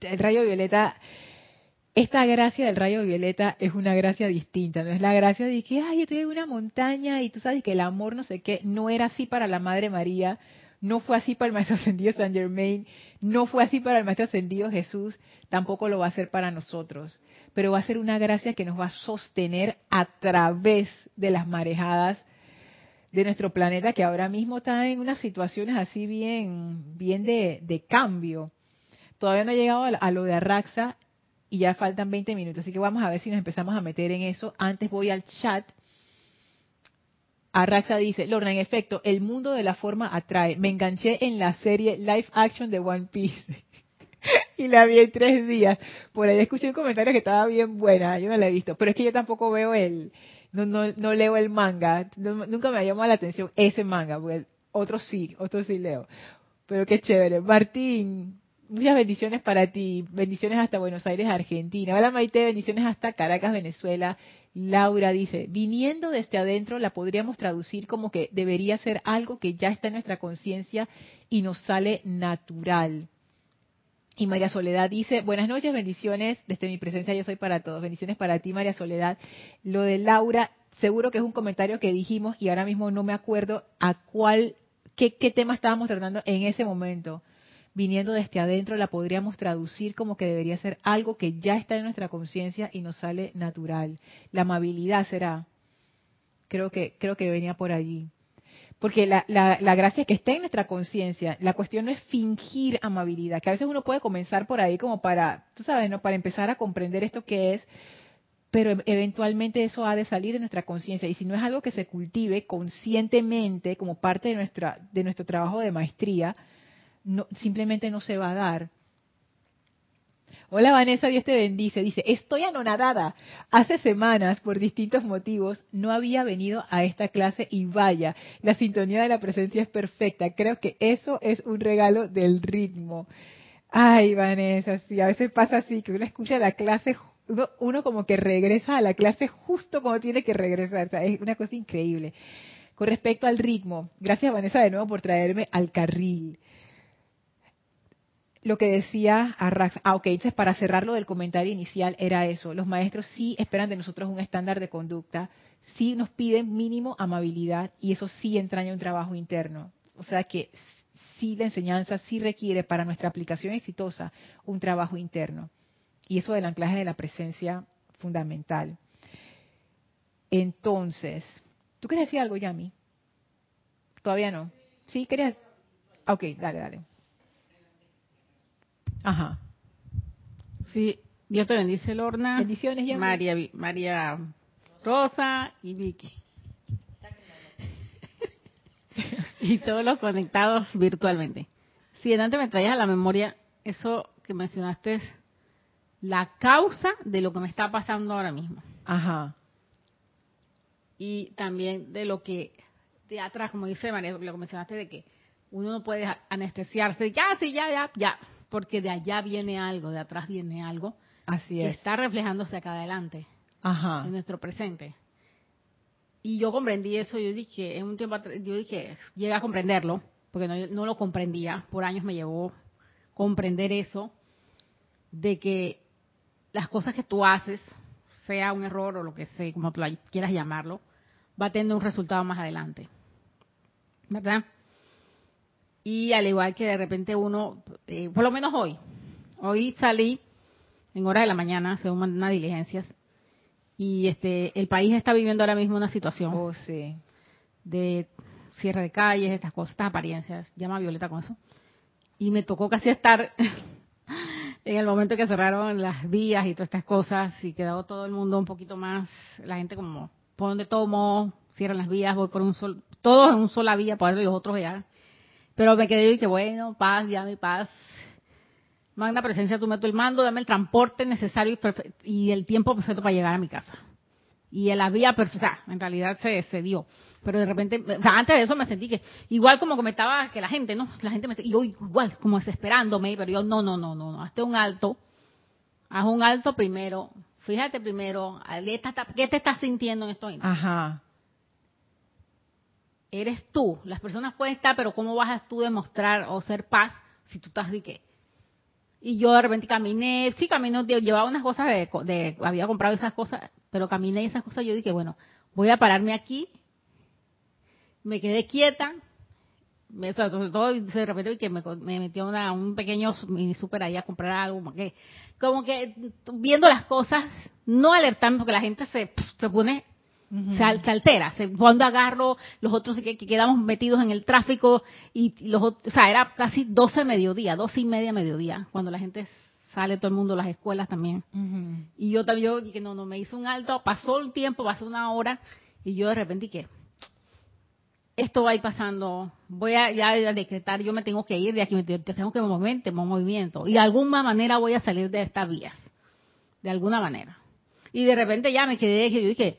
El rayo violeta esta gracia del rayo violeta es una gracia distinta, no es la gracia de que, ay, yo estoy una montaña y tú sabes que el amor no sé qué, no era así para la Madre María, no fue así para el Maestro Ascendido San Germain, no fue así para el Maestro Ascendido Jesús, tampoco lo va a hacer para nosotros, pero va a ser una gracia que nos va a sostener a través de las marejadas de nuestro planeta que ahora mismo está en unas situaciones así bien, bien de, de cambio. Todavía no ha llegado a lo de Arraxa y ya faltan 20 minutos, así que vamos a ver si nos empezamos a meter en eso. Antes voy al chat. Arraxa dice, Lorna, en efecto, el mundo de la forma atrae. Me enganché en la serie Live Action de One Piece. y la vi en tres días. Por ahí escuché un comentario que estaba bien buena, yo no la he visto. Pero es que yo tampoco veo el, no, no, no leo el manga. nunca me ha llamado la atención ese manga, porque otros sí, otros sí leo. Pero qué chévere. Martín, Muchas bendiciones para ti. Bendiciones hasta Buenos Aires, Argentina. Hola Maite, bendiciones hasta Caracas, Venezuela. Laura dice, viniendo desde adentro la podríamos traducir como que debería ser algo que ya está en nuestra conciencia y nos sale natural. Y María Soledad dice, buenas noches, bendiciones desde mi presencia, yo soy para todos. Bendiciones para ti, María Soledad. Lo de Laura, seguro que es un comentario que dijimos y ahora mismo no me acuerdo a cuál, qué, qué tema estábamos tratando en ese momento viniendo desde adentro, la podríamos traducir como que debería ser algo que ya está en nuestra conciencia y nos sale natural. La amabilidad será. Creo que, creo que venía por allí. Porque la, la, gracia es que esté en nuestra conciencia. La cuestión no es fingir amabilidad, que a veces uno puede comenzar por ahí como para, tú sabes, ¿no? Para empezar a comprender esto que es, pero eventualmente eso ha de salir de nuestra conciencia. Y si no es algo que se cultive conscientemente como parte de, nuestra, de nuestro trabajo de maestría, no, simplemente no se va a dar. Hola Vanessa, Dios te bendice. Dice, estoy anonadada. Hace semanas, por distintos motivos, no había venido a esta clase y vaya, la sintonía de la presencia es perfecta. Creo que eso es un regalo del ritmo. Ay, Vanessa, sí, a veces pasa así, que uno escucha la clase, uno, como que regresa a la clase justo como tiene que regresar. O sea, es una cosa increíble. Con respecto al ritmo, gracias Vanessa de nuevo por traerme al carril lo que decía Arrax, ah, ok, entonces para cerrarlo del comentario inicial era eso, los maestros sí esperan de nosotros un estándar de conducta, sí nos piden mínimo amabilidad y eso sí entraña un trabajo interno. O sea que sí la enseñanza sí requiere para nuestra aplicación exitosa un trabajo interno. Y eso del anclaje de la presencia fundamental. Entonces, ¿tú querías decir algo, Yami? Todavía no. ¿Sí? ¿Querías? Ok, dale, dale. Ajá. Sí, Dios te bendice, Lorna. Bendiciones, ya. María, María Rosa y Vicky. y todos los conectados virtualmente. Si antes me traías a la memoria eso que mencionaste es la causa de lo que me está pasando ahora mismo. Ajá. Y también de lo que de atrás, como dice María, lo que mencionaste de que uno no puede anestesiarse, ya, sí, ya, ya, ya porque de allá viene algo, de atrás viene algo. Así que está reflejándose acá adelante, Ajá. en nuestro presente. Y yo comprendí eso, yo dije, en un tiempo yo dije, llegué a comprenderlo, porque no, no lo comprendía, por años me llevó comprender eso, de que las cosas que tú haces, sea un error o lo que sea, como tú quieras llamarlo, va a tener un resultado más adelante. ¿Verdad? Y al igual que de repente uno, eh, por lo menos hoy, hoy salí en hora de la mañana, según una diligencias, y este el país está viviendo ahora mismo una situación oh, sí. de cierre de calles, estas cosas, estas apariencias, llama Violeta con eso, y me tocó casi estar en el momento que cerraron las vías y todas estas cosas, y quedó todo el mundo un poquito más, la gente como, por donde tomo, cierran las vías, voy por un sol, todos en una sola vía, eso los otros ya pero me quedé y que bueno, paz, ya mi paz. Magna presencia, tú meto el mando, dame el transporte necesario y, el tiempo perfecto para llegar a mi casa. Y la vía perfecta, en realidad se, se dio. Pero de repente, o sea, antes de eso me sentí que, igual como comentaba que la gente, ¿no? La gente me, y yo igual, como desesperándome, pero yo, no, no, no, no, no, hazte un alto, haz un alto primero, fíjate primero, ¿qué te estás sintiendo en esto? Ajá eres tú. Las personas pueden estar, pero ¿cómo vas a tú demostrar o ser paz si tú estás de qué? Y yo de repente caminé, sí caminé, llevaba unas cosas de, había comprado esas cosas, pero caminé esas cosas, yo dije, bueno, voy a pararme aquí, me quedé quieta, me, sobre todo de repente que me, me metí a un pequeño mini super ahí a comprar algo, que, como que viendo las cosas, no alertarme porque la gente se, se pone se, altera. cuando agarro, los otros que, quedamos metidos en el tráfico y los o sea, era casi 12 mediodía, 12 y media mediodía, cuando la gente sale todo el mundo, las escuelas también. Y yo también, yo dije, no, no, me hizo un alto, pasó el tiempo, pasó una hora, y yo de repente dije, esto va a ir pasando, voy a ya decretar, yo me tengo que ir de aquí, me tengo que mover, tengo movimiento, y de alguna manera voy a salir de estas vías, de alguna manera. Y de repente ya me quedé, yo dije,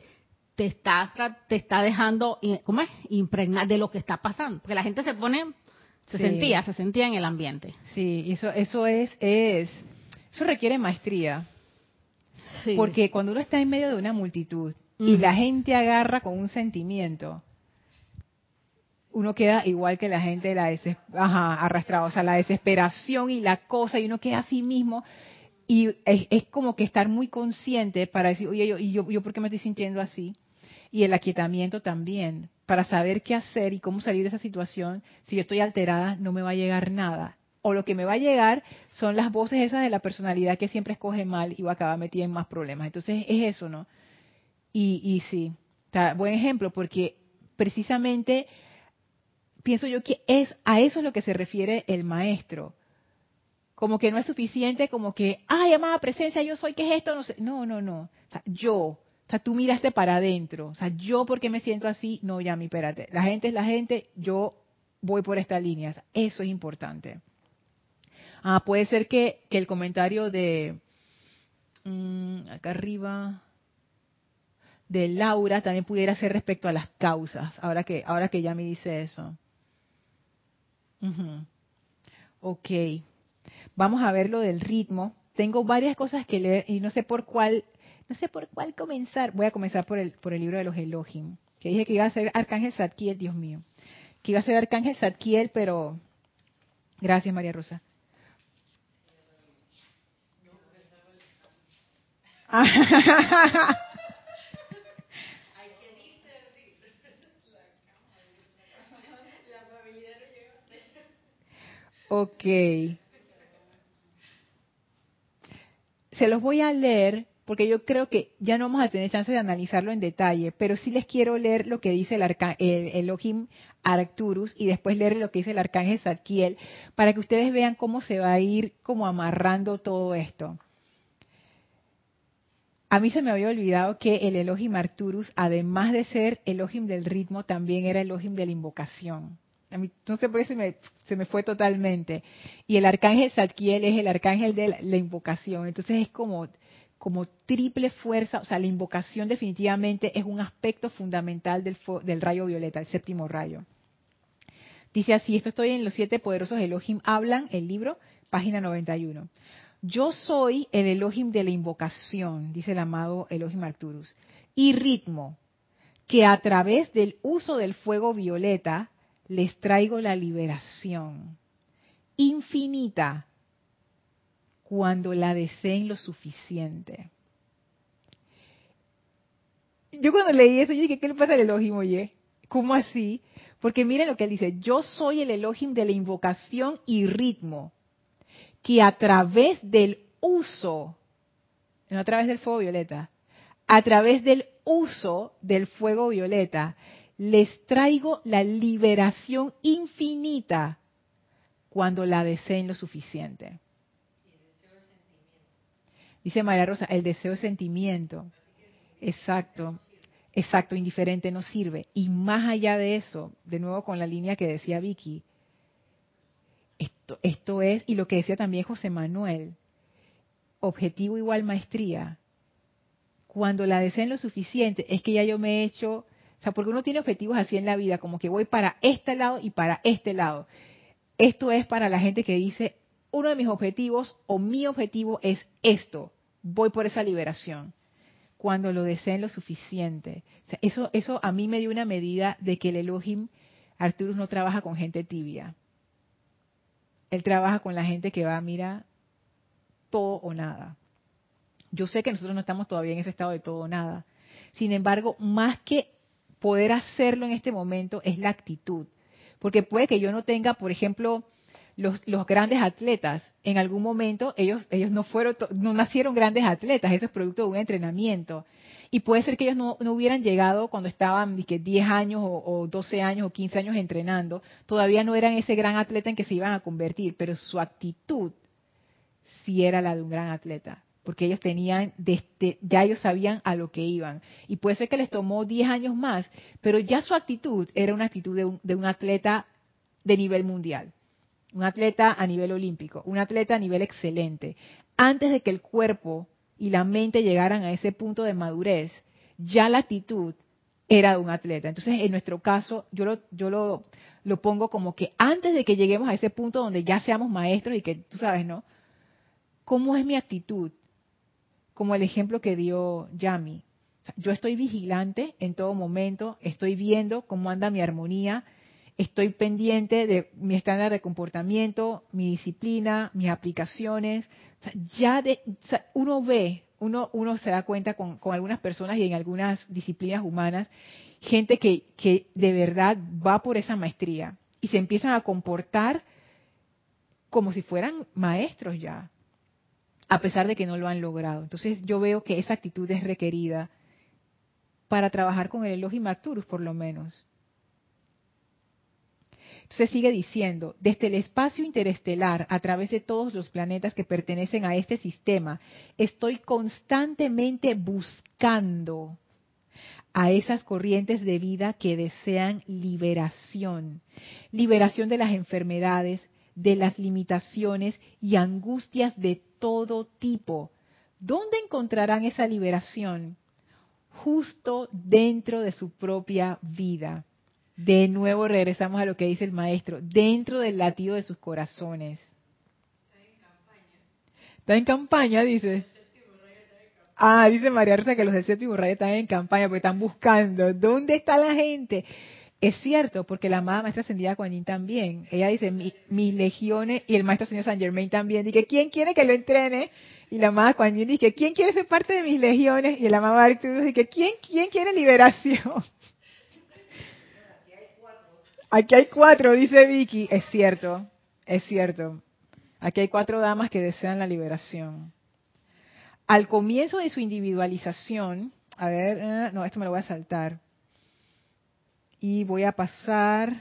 te está, te está dejando, ¿cómo es? Impregnar de lo que está pasando. Porque la gente se pone Se sentía, se sentía en el ambiente. Sí, eso, eso es, es, eso requiere maestría. Porque cuando uno está en medio de una multitud y la gente agarra con un sentimiento, uno queda igual que la gente la ajá, arrastrado, o sea, la desesperación y la cosa, y uno queda así mismo. Y es, como que estar muy consciente para decir, oye, yo, ¿y yo, yo por qué me estoy sintiendo así? Y el aquietamiento también, para saber qué hacer y cómo salir de esa situación. Si yo estoy alterada, no me va a llegar nada. O lo que me va a llegar son las voces esas de la personalidad que siempre escoge mal y va a acabar metida en más problemas. Entonces es eso, ¿no? Y, y sí, está, buen ejemplo, porque precisamente pienso yo que es a eso es lo que se refiere el maestro. Como que no es suficiente, como que, ay, amada presencia, yo soy, ¿qué es esto? No sé. No, no, no. O sea, yo. O sea, tú miraste para adentro. O sea, yo, porque me siento así? No, ya, mi, espérate. La gente es la gente, yo voy por esta línea. eso es importante. Ah, puede ser que, que el comentario de. Mm, acá arriba de Laura también pudiera ser respecto a las causas, ahora que, ahora que ya me dice eso. Ok. Vamos a ver lo del ritmo. Tengo varias cosas que leer y no sé por cuál, no sé por cuál comenzar. Voy a comenzar por el, por el libro de los Elohim, que dije que iba a ser Arcángel Zadkiel, Dios mío. Que iba a ser Arcángel Zadkiel, pero gracias María Rosa. Ok. Se los voy a leer porque yo creo que ya no vamos a tener chance de analizarlo en detalle, pero sí les quiero leer lo que dice el, el Elohim Arcturus y después leer lo que dice el arcángel Zadkiel para que ustedes vean cómo se va a ir como amarrando todo esto. A mí se me había olvidado que el Elohim Arcturus, además de ser Elohim del ritmo, también era Elohim de la invocación. A mí, no sé por qué se me, se me fue totalmente. Y el arcángel Zadkiel es el arcángel de la, invocación. Entonces es como, como triple fuerza. O sea, la invocación definitivamente es un aspecto fundamental del, rayo violeta, el séptimo rayo. Dice así, esto estoy en los siete poderosos Elohim hablan, el libro, página 91. Yo soy el Elohim de la invocación, dice el amado Elohim Arcturus, y ritmo, que a través del uso del fuego violeta les traigo la liberación infinita cuando la deseen lo suficiente. Yo cuando leí eso, yo dije, ¿qué le pasa al Elohim, oye? ¿Cómo así? Porque miren lo que él dice, yo soy el Elohim de la invocación y ritmo, que a través del uso, no a través del fuego violeta, a través del uso del fuego violeta, les traigo la liberación infinita cuando la deseen lo suficiente. Dice María Rosa, el deseo es sentimiento. Exacto, exacto, indiferente no sirve. Y más allá de eso, de nuevo con la línea que decía Vicky, esto, esto es, y lo que decía también José Manuel, objetivo igual maestría. Cuando la deseen lo suficiente, es que ya yo me he hecho o sea, porque uno tiene objetivos así en la vida, como que voy para este lado y para este lado. Esto es para la gente que dice, uno de mis objetivos o mi objetivo es esto, voy por esa liberación. Cuando lo deseen lo suficiente. eso, eso a mí me dio una medida de que el Elohim Arturus no trabaja con gente tibia. Él trabaja con la gente que va, mira, todo o nada. Yo sé que nosotros no estamos todavía en ese estado de todo o nada. Sin embargo, más que poder hacerlo en este momento es la actitud. Porque puede que yo no tenga, por ejemplo, los, grandes atletas. En algún momento ellos, ellos no fueron, no nacieron grandes atletas, eso es producto de un entrenamiento. Y puede ser que ellos no, hubieran llegado cuando estaban que 10 años o, o, 12 años o 15 años entrenando, todavía no eran ese gran atleta en que se iban a convertir, pero su actitud sí era la de un gran atleta porque ellos tenían, desde, ya ellos sabían a lo que iban. Y puede ser que les tomó 10 años más, pero ya su actitud era una actitud de un, de un atleta de nivel mundial, un atleta a nivel olímpico, un atleta a nivel excelente. Antes de que el cuerpo y la mente llegaran a ese punto de madurez, ya la actitud era de un atleta. Entonces, en nuestro caso, yo lo, yo lo, lo pongo como que antes de que lleguemos a ese punto donde ya seamos maestros y que tú sabes, ¿no? ¿Cómo es mi actitud? Como el ejemplo que dio Yami. yo estoy vigilante en todo momento, estoy viendo cómo anda mi armonía, estoy pendiente de mi estándar de comportamiento, mi disciplina, mis aplicaciones. ya de, uno ve, uno, se da cuenta con, algunas personas y en algunas disciplinas humanas, gente que, que de verdad va por esa maestría y se empiezan a comportar como si fueran maestros ya, a pesar de que no lo han logrado. Entonces yo veo que esa actitud es requerida para trabajar con el Elohim Arcturus, por lo menos. Se sigue diciendo, desde el espacio interestelar, a través de todos los planetas que pertenecen a este sistema, estoy constantemente buscando a esas corrientes de vida que desean liberación, liberación de las enfermedades, de las limitaciones y angustias de todo tipo. ¿Dónde encontrarán esa liberación? Justo dentro de su propia vida. De nuevo regresamos a lo que dice el maestro, dentro del latido de sus corazones. Está en campaña, dice. Ah, dice María Rosa que los del séptimo rayo están en campaña porque están buscando. ¿Dónde está la gente? Es cierto, porque la amada maestra ascendida Kuan también. Ella dice, mis legiones, y el maestro señor San Germain también. Dice, ¿quién quiere que lo entrene? Y la amada Kuan dice, ¿quién quiere ser parte de mis legiones? Y el amado Arturo dice, ¿quién, ¿quién quiere liberación? Aquí hay cuatro, dice Vicky. Es cierto, es cierto. Aquí hay cuatro damas que desean la liberación. Al comienzo de su individualización, a ver, eh, no, esto me lo voy a saltar. Y voy a pasar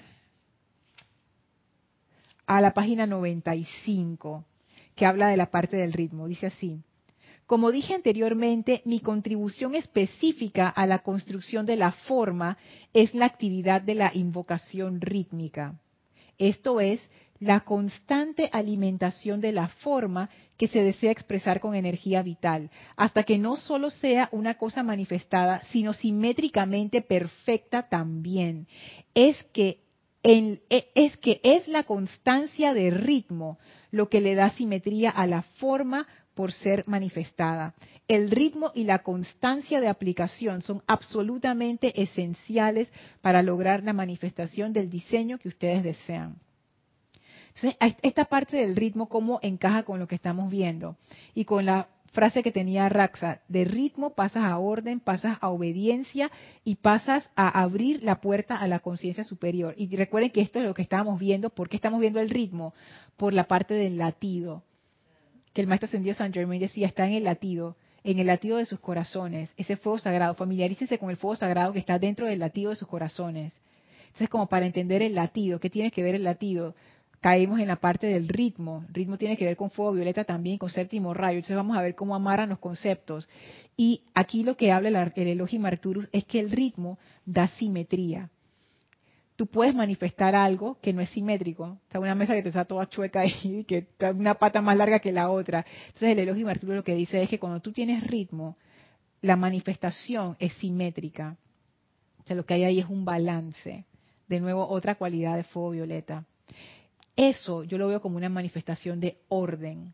a la página 95, que habla de la parte del ritmo. Dice así. Como dije anteriormente, mi contribución específica a la construcción de la forma es la actividad de la invocación rítmica. Esto es, la constante alimentación de la forma que se desea expresar con energía vital, hasta que no solo sea una cosa manifestada, sino simétricamente perfecta también. Es que, e, es que es la constancia de ritmo lo que le da simetría a la forma por ser manifestada. El ritmo y la constancia de aplicación son absolutamente esenciales para lograr la manifestación del diseño que ustedes desean. Entonces, esta parte del ritmo, ¿cómo encaja con lo que estamos viendo? Y con la frase que tenía Raxa, de ritmo pasas a orden, pasas a obediencia y pasas a abrir la puerta a la conciencia superior. Y recuerden que esto es lo que estábamos viendo, ¿por qué estamos viendo el ritmo? Por la parte del latido que el maestro ascendido San Germain decía, está en el latido, en el latido de sus corazones, ese fuego sagrado. Familiarícense con el fuego sagrado que está dentro del latido de sus corazones. Entonces, como para entender el latido, ¿qué tiene que ver el latido? Caemos en la parte del ritmo. El ritmo tiene que ver con fuego violeta también, con séptimo rayo. Entonces vamos a ver cómo amarran los conceptos. Y aquí lo que habla el, el Elohim Arturus es que el ritmo da simetría tú puedes manifestar algo que no es simétrico. O sea, una mesa que te está toda chueca y que está una pata más larga que la otra. Entonces el elogio Arturo lo que dice es que cuando tú tienes ritmo, la manifestación es simétrica. O sea, lo que hay ahí es un balance. De nuevo, otra cualidad de fuego violeta. Eso yo lo veo como una manifestación de orden.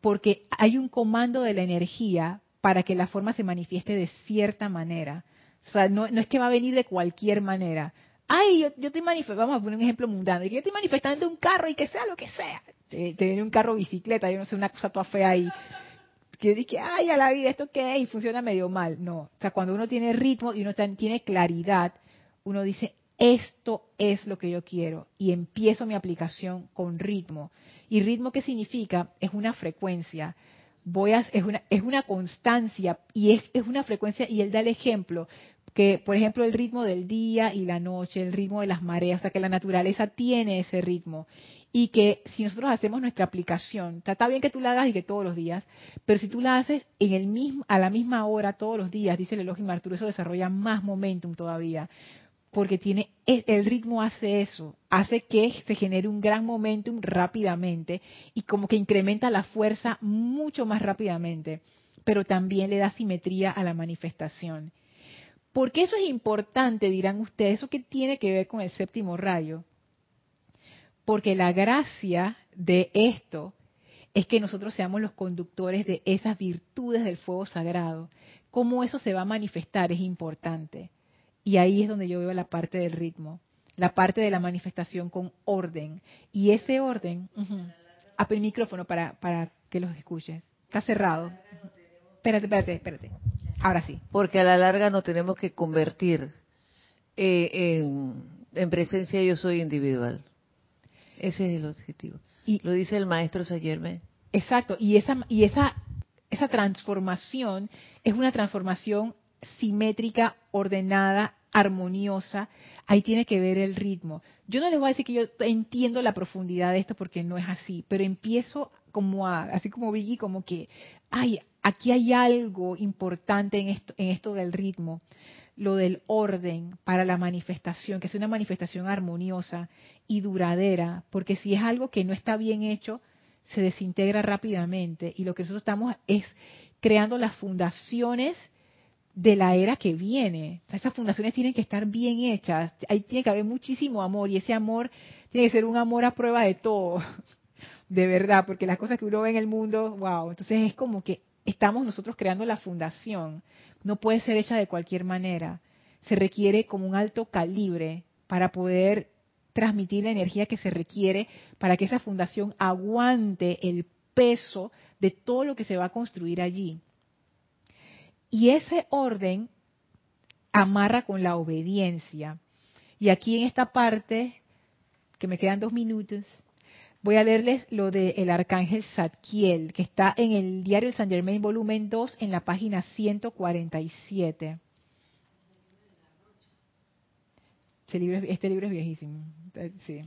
Porque hay un comando de la energía para que la forma se manifieste de cierta manera. O sea, no, no es que va a venir de cualquier manera ay, yo, yo estoy manifestando, vamos a poner un ejemplo mundano, yo estoy manifestando un carro y que sea lo que sea. Te, viene un carro bicicleta, yo no sé, una cosa toda fea ahí. Que dice, ay, a la vida, ¿esto qué es? Y funciona medio mal. No, o sea, cuando uno tiene ritmo y uno tiene claridad, uno dice, esto es lo que yo quiero. Y empiezo mi aplicación con ritmo. ¿Y ritmo qué significa? Es una frecuencia. Voy a, es, una, es una constancia y es, es una frecuencia, y él da el ejemplo que, por ejemplo, el ritmo del día y la noche, el ritmo de las mareas, o sea, que la naturaleza tiene ese ritmo. Y que si nosotros hacemos nuestra aplicación, está bien que tú la hagas y que todos los días, pero si tú la haces en el mismo, a la misma hora todos los días, dice el elogio Arturo, eso desarrolla más momentum todavía, porque tiene el ritmo hace eso, hace que se genere un gran momentum rápidamente y como que incrementa la fuerza mucho más rápidamente, pero también le da simetría a la manifestación ¿Por qué eso es importante, dirán ustedes? ¿Eso qué tiene que ver con el séptimo rayo? Porque la gracia de esto es que nosotros seamos los conductores de esas virtudes del fuego sagrado. Cómo eso se va a manifestar es importante. Y ahí es donde yo veo la parte del ritmo, la parte de la manifestación con orden. Y ese orden, uh el micrófono para, para que los escuches. Está cerrado. Espérate, espérate, espérate. Ahora sí. Porque a la larga nos tenemos que convertir eh, en, presencia yo soy individual. Ese es el objetivo. Y lo dice el maestro Sayerme. Exacto. Y esa y esa esa transformación es una transformación simétrica, ordenada, armoniosa. Ahí tiene que ver el ritmo. Yo no les voy a decir que yo entiendo la profundidad de esto porque no es así, pero empiezo como a, así como Vicky, como que, ay, aquí hay algo importante en esto, en esto del ritmo, lo del orden para la manifestación, que es una manifestación armoniosa y duradera, porque si es algo que no está bien hecho, se desintegra rápidamente y lo que nosotros estamos es creando las fundaciones de la era que viene. esas fundaciones tienen que estar bien hechas, ahí tiene que haber muchísimo amor y ese amor tiene que ser un amor a prueba de todo, de verdad, porque las cosas que uno ve en el mundo, wow, entonces es como que estamos nosotros creando la fundación, no puede ser hecha de cualquier manera, se requiere como un alto calibre para poder transmitir la energía que se requiere para que esa fundación aguante el peso de todo lo que se va a construir allí. Y ese orden amarra con la obediencia. Y aquí en esta parte, que me quedan dos minutos, voy a leerles lo del arcángel Zadkiel, que está en el diario de San Germain, volumen 2, en la página 147. Este libro, este libro es viejísimo. Sí.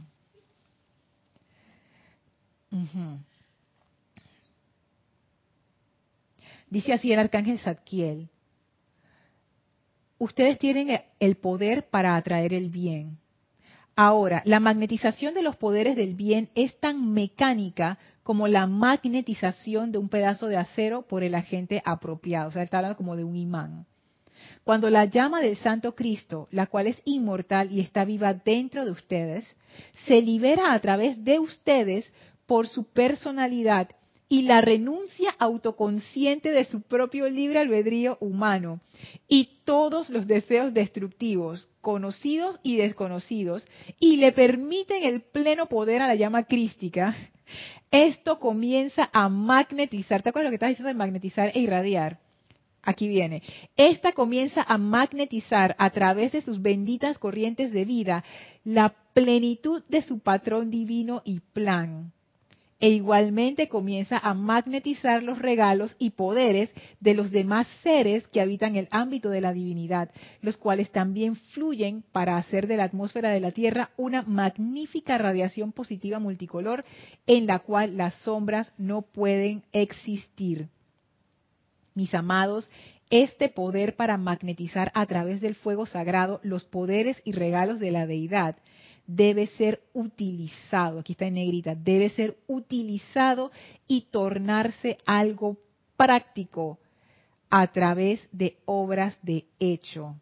Dice así el arcángel Zadkiel, ustedes tienen el poder para atraer el bien. Ahora, la magnetización de los poderes del bien es tan mecánica como la magnetización de un pedazo de acero por el agente apropiado. O sea, está hablando como de un imán. Cuando la llama del Santo Cristo, la cual es inmortal y está viva dentro de ustedes, se libera a través de ustedes por su personalidad y la renuncia autoconsciente de su propio libre albedrío humano y todos los deseos destructivos, conocidos y desconocidos, y le permiten el pleno poder a la llama crística, esto comienza a magnetizar. ¿Te acuerdas lo que estás diciendo de magnetizar e irradiar? Aquí viene. Esta comienza a magnetizar a través de sus benditas corrientes de vida la plenitud de su patrón divino y plan e igualmente comienza a magnetizar los regalos y poderes de los demás seres que habitan el ámbito de la divinidad, los cuales también fluyen para hacer de la atmósfera de la Tierra una magnífica radiación positiva multicolor en la cual las sombras no pueden existir. Mis amados, este poder para magnetizar a través del fuego sagrado los poderes y regalos de la deidad, debe ser utilizado, aquí está en negrita, debe ser utilizado y tornarse algo práctico a través de obras de hecho.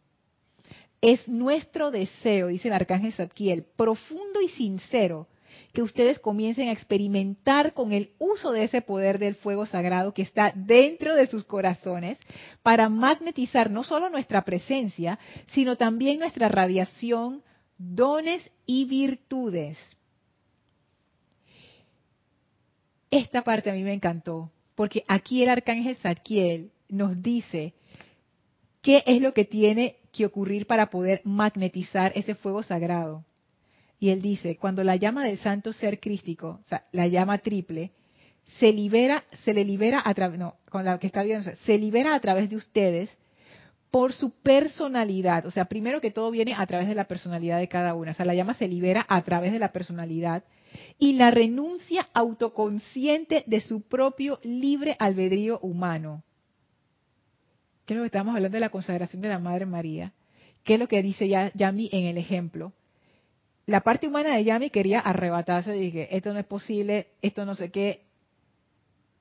Es nuestro deseo, dice el arcángel Zadkiel, profundo y sincero, que ustedes comiencen a experimentar con el uso de ese poder del fuego sagrado que está dentro de sus corazones para magnetizar no solo nuestra presencia, sino también nuestra radiación, dones y virtudes. Esta parte a mí me encantó, porque aquí el arcángel Zadkiel nos dice qué es lo que tiene que ocurrir para poder magnetizar ese fuego sagrado. Y él dice, cuando la llama del santo ser crístico, o sea, la llama triple, se libera, se le libera a través, no, con la que está viendo, se libera a través de ustedes, por su personalidad. O sea, primero que todo viene a través de la personalidad de cada una. O sea, la llama se libera a través de la personalidad y la renuncia autoconsciente de su propio libre albedrío humano. ¿Qué es lo que estamos hablando de la consagración de la Madre María? ¿Qué es lo que dice Yami en el ejemplo? La parte humana de Yami quería arrebatarse, dije, esto no es posible, esto no sé qué,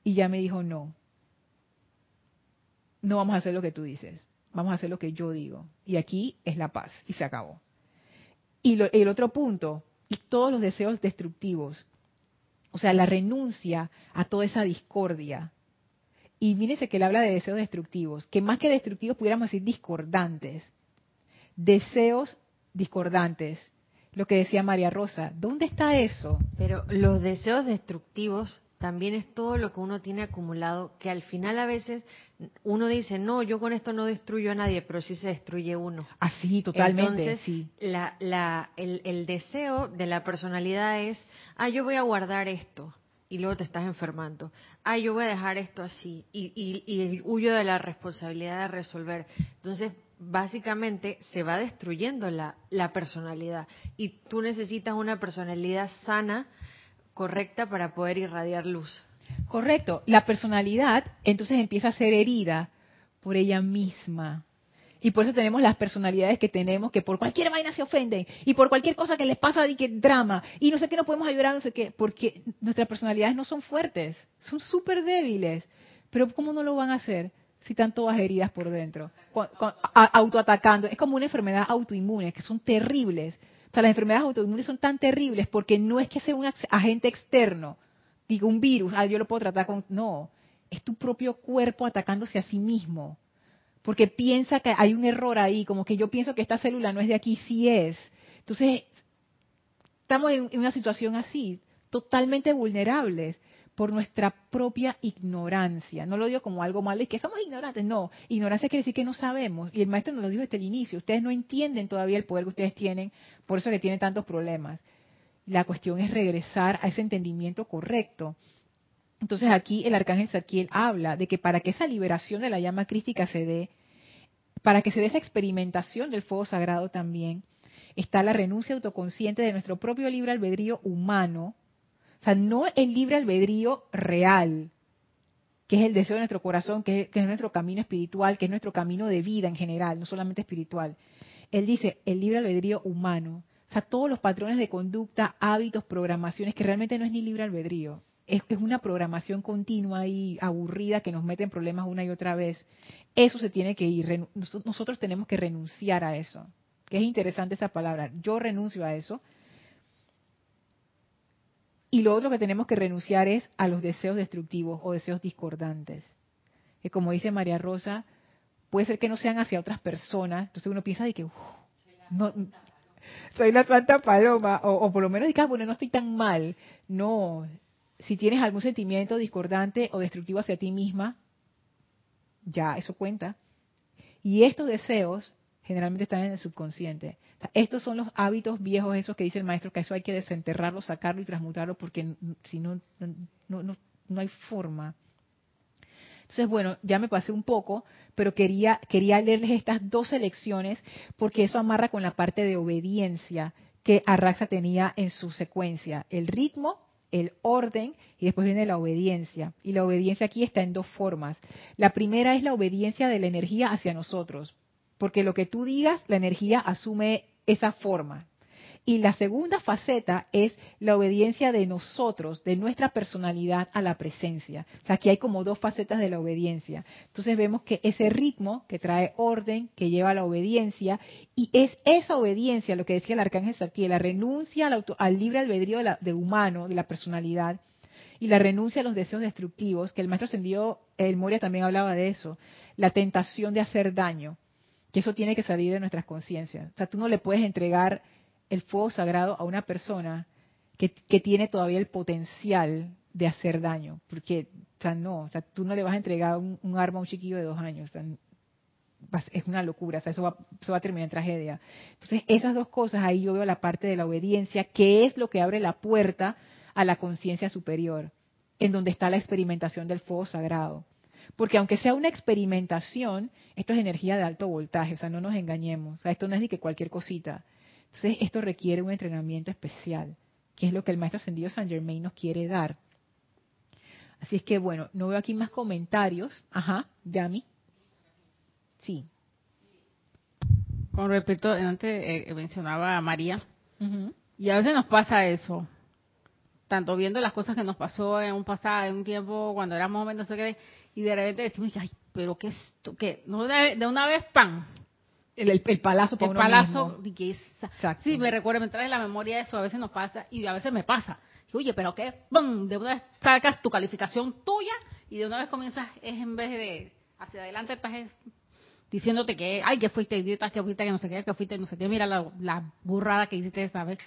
y Yami dijo, no, no vamos a hacer lo que tú dices vamos a hacer lo que yo digo. Y aquí es la paz, y se acabó. Y el otro punto, y todos los deseos destructivos, o sea, la renuncia a toda esa discordia. Y fíjense que él habla de deseos destructivos, que más que destructivos pudiéramos decir discordantes. Deseos discordantes. Lo que decía María Rosa, ¿dónde está eso? Pero los deseos destructivos también es todo lo que uno tiene acumulado, que al final a veces uno dice, no, yo con esto no destruyo a nadie, pero sí se destruye uno. Así, totalmente. Entonces, sí. la, la, el, el deseo de la personalidad es, ah, yo voy a guardar esto, y luego te estás enfermando. Ah, yo voy a dejar esto así, y, y, y huyo de la responsabilidad de resolver. Entonces, básicamente se va destruyendo la, la personalidad, y tú necesitas una personalidad sana, correcta para poder irradiar luz. Correcto. La personalidad entonces empieza a ser herida por ella misma. Y por eso tenemos las personalidades que tenemos, que por cualquier vaina se ofenden, y por cualquier cosa que les pasa, y que drama, y no sé qué no podemos ayudar, no sé qué, porque nuestras personalidades no son fuertes, son súper débiles. Pero ¿cómo no lo van a hacer si están todas heridas por dentro? autoatacando. Es como una enfermedad autoinmune, que son terribles. O sea, las enfermedades autoinmunes son tan terribles porque no es que sea un agente externo, digo un virus, ah, yo lo puedo tratar con... No, es tu propio cuerpo atacándose a sí mismo. Porque piensa que hay un error ahí, como que yo pienso que esta célula no es de aquí, sí es. Entonces, estamos en una situación así, totalmente vulnerables por nuestra propia ignorancia. No lo digo como algo malo, y que somos ignorantes. No, ignorancia quiere decir que no sabemos. Y el maestro nos lo dijo desde el inicio. Ustedes no entienden todavía el poder que ustedes tienen, por eso que tienen tantos problemas. La cuestión es regresar a ese entendimiento correcto. Entonces aquí el arcángel Saquiel habla de que para que esa liberación de la llama crística se dé, para que se dé esa experimentación del fuego sagrado también, está la renuncia autoconsciente de nuestro propio libre albedrío humano, o sea, no el libre albedrío real, que es el deseo de nuestro corazón, que es, nuestro camino espiritual, que es nuestro camino de vida en general, no solamente espiritual. Él dice el libre albedrío humano. O sea, todos los patrones de conducta, hábitos, programaciones, que realmente no es ni libre albedrío. Es, es una programación continua y aburrida que nos mete en problemas una y otra vez. Eso se tiene que ir. Nosotros tenemos que renunciar a eso. Que es interesante esa palabra. Yo renuncio a eso y lo otro que tenemos que renunciar es a los deseos destructivos o deseos discordantes. Que como dice María Rosa, puede ser que no sean hacia otras personas. Entonces uno piensa de que, no, soy la santa paloma. O, por lo menos diga, ah, bueno, no estoy tan mal. No, si tienes algún sentimiento discordante o destructivo hacia ti misma, ya, eso cuenta. Y estos deseos generalmente están en el subconsciente. Estos son los hábitos viejos, esos que dice el maestro, que eso hay que desenterrarlo, sacarlo y transmutarlo, porque si no, no, no, no hay forma. Entonces, bueno, ya me pasé un poco, pero quería, quería leerles estas dos selecciones porque eso amarra con la parte de obediencia que Arraxa tenía en su secuencia. El ritmo, el orden y después viene la obediencia. Y la obediencia aquí está en dos formas. La primera es la obediencia de la energía hacia nosotros porque lo que tú digas, la energía asume esa forma. Y la segunda faceta es la obediencia de nosotros, de nuestra personalidad a la presencia. O sea, aquí hay como dos facetas de la obediencia. Entonces vemos que ese ritmo que trae orden, que lleva a la obediencia, y es esa obediencia, lo que decía el arcángel Satiel, la renuncia al, libre albedrío de, humano, de la personalidad, y la renuncia a los deseos destructivos, que el maestro ascendido, el Moria también hablaba de eso, la tentación de hacer daño que eso tiene que salir de nuestras conciencias. O sea, tú no le puedes entregar el fuego sagrado a una persona que, tiene todavía el potencial de hacer daño, porque, o sea, no, o sea, tú no le vas a entregar un, arma a un chiquillo de dos años, es una locura, o sea, eso va, eso va a terminar en tragedia. Entonces, esas dos cosas, ahí yo veo la parte de la obediencia, que es lo que abre la puerta a la conciencia superior, en donde está la experimentación del fuego sagrado. Porque aunque sea una experimentación, esto es energía de alto voltaje, o sea, no nos engañemos. O sea, esto no es ni que cualquier cosita. Entonces, esto requiere un entrenamiento especial, que es lo que el maestro ascendido San Germain nos quiere dar. Así es que, bueno, no veo aquí más comentarios. Ajá, Yami. Sí. Con respecto, antes eh, mencionaba a María, y a veces nos pasa eso, tanto viendo las cosas que nos pasó en un pasado, en un tiempo, cuando éramos menos, no sé qué, y de repente decimos, ay, pero que esto, que no de una vez pan. El, el, palazo para El palazo, sí, me recuerda, me trae la memoria eso, a veces nos pasa y a veces me pasa. Oye, pero qué, ¡pum! De una vez sacas tu calificación tuya y de una vez comienzas, es en vez de hacia adelante, estás diciéndote que, ay, que fuiste idiota, que fuiste, que no sé qué, que fuiste, no sé qué, mira la, burrada que hiciste esa vez.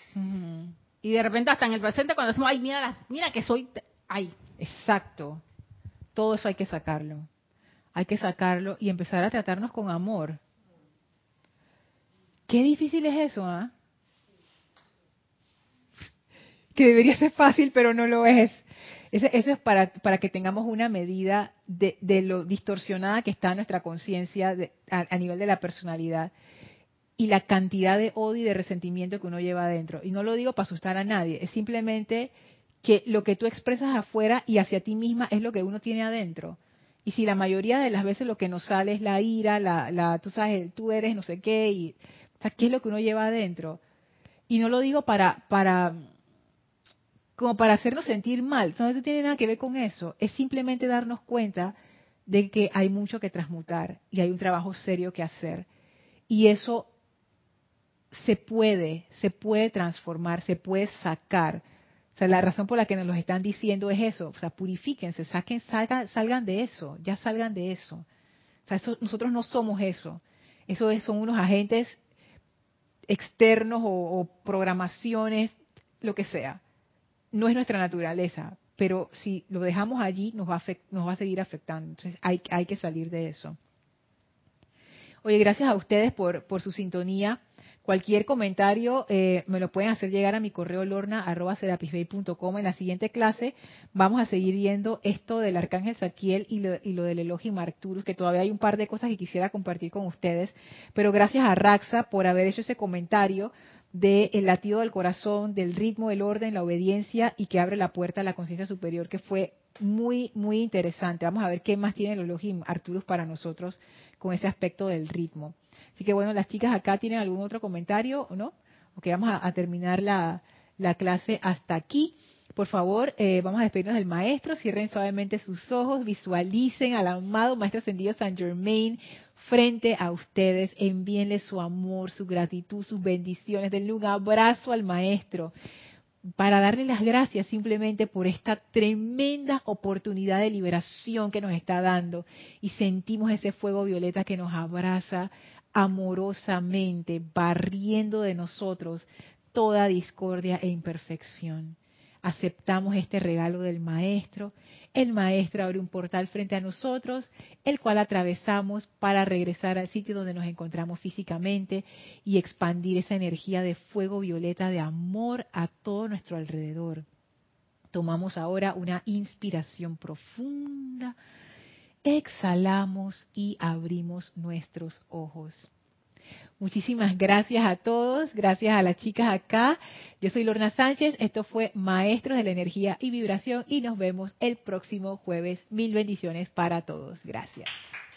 Y de repente hasta en el presente cuando decimos, ay, mira, mira que soy, ay. Exacto. Todo eso hay que sacarlo. Hay que sacarlo y empezar a tratarnos con amor. Qué difícil es eso, ¿ah? Que debería ser fácil, pero no lo es. Eso, es para, para, que tengamos una medida de, lo distorsionada que está nuestra conciencia a, nivel de la personalidad y la cantidad de odio y de resentimiento que uno lleva adentro. Y no lo digo para asustar a nadie, es simplemente que lo que tú expresas afuera y hacia ti misma es lo que uno tiene adentro. Y si la mayoría de las veces lo que nos sale es la ira, la, la tú sabes, tú eres no sé qué, y, ¿qué es lo que uno lleva adentro? Y no lo digo para, para, como para hacernos sentir mal, no, tiene nada que ver con eso, es simplemente darnos cuenta de que hay mucho que transmutar y hay un trabajo serio que hacer. Y eso se puede, se puede transformar, se puede sacar. O sea, la razón por la que nos lo están diciendo es eso. O sea, purifíquense, saquen, salgan, salgan de eso, ya salgan de eso. O sea, nosotros no somos eso. Eso son unos agentes externos o, programaciones, lo que sea. No es nuestra naturaleza, pero si lo dejamos allí nos va a, nos va a seguir afectando. Entonces hay, hay que salir de eso. Oye, gracias a ustedes por su sintonía. Cualquier comentario eh, me lo pueden hacer llegar a mi correo lorna.com. En la siguiente clase vamos a seguir viendo esto del Arcángel Saquiel y lo, y lo del Elohim Arcturus, que todavía hay un par de cosas que quisiera compartir con ustedes. Pero gracias a Raxa por haber hecho ese comentario del latido del corazón, del ritmo, del orden, la obediencia y que abre la puerta a la conciencia superior, que fue muy, muy interesante. Vamos a ver qué más tiene el Elohim Arcturus para nosotros con ese aspecto del ritmo. Así que bueno, las chicas acá tienen algún otro comentario, ¿no? Ok, vamos a, terminar la, clase hasta aquí. Por favor, eh, vamos a despedirnos del maestro. Cierren suavemente sus ojos, visualicen al amado Maestro Ascendido San Germain frente a ustedes. Envíenle su amor, su gratitud, sus bendiciones. Denle un abrazo al maestro para darle las gracias simplemente por esta tremenda oportunidad de liberación que nos está dando y sentimos ese fuego violeta que nos abraza amorosamente, barriendo de nosotros toda discordia e imperfección. Aceptamos este regalo del Maestro. El Maestro abre un portal frente a nosotros, el cual atravesamos para regresar al sitio donde nos encontramos físicamente y expandir esa energía de fuego violeta de amor a todo nuestro alrededor. Tomamos ahora una inspiración profunda exhalamos y abrimos nuestros ojos. Muchísimas gracias a todos, gracias a las chicas acá. Yo soy Lorna Sánchez, esto fue Maestros de la Energía y Vibración y nos vemos el próximo jueves. Mil bendiciones para todos. Gracias.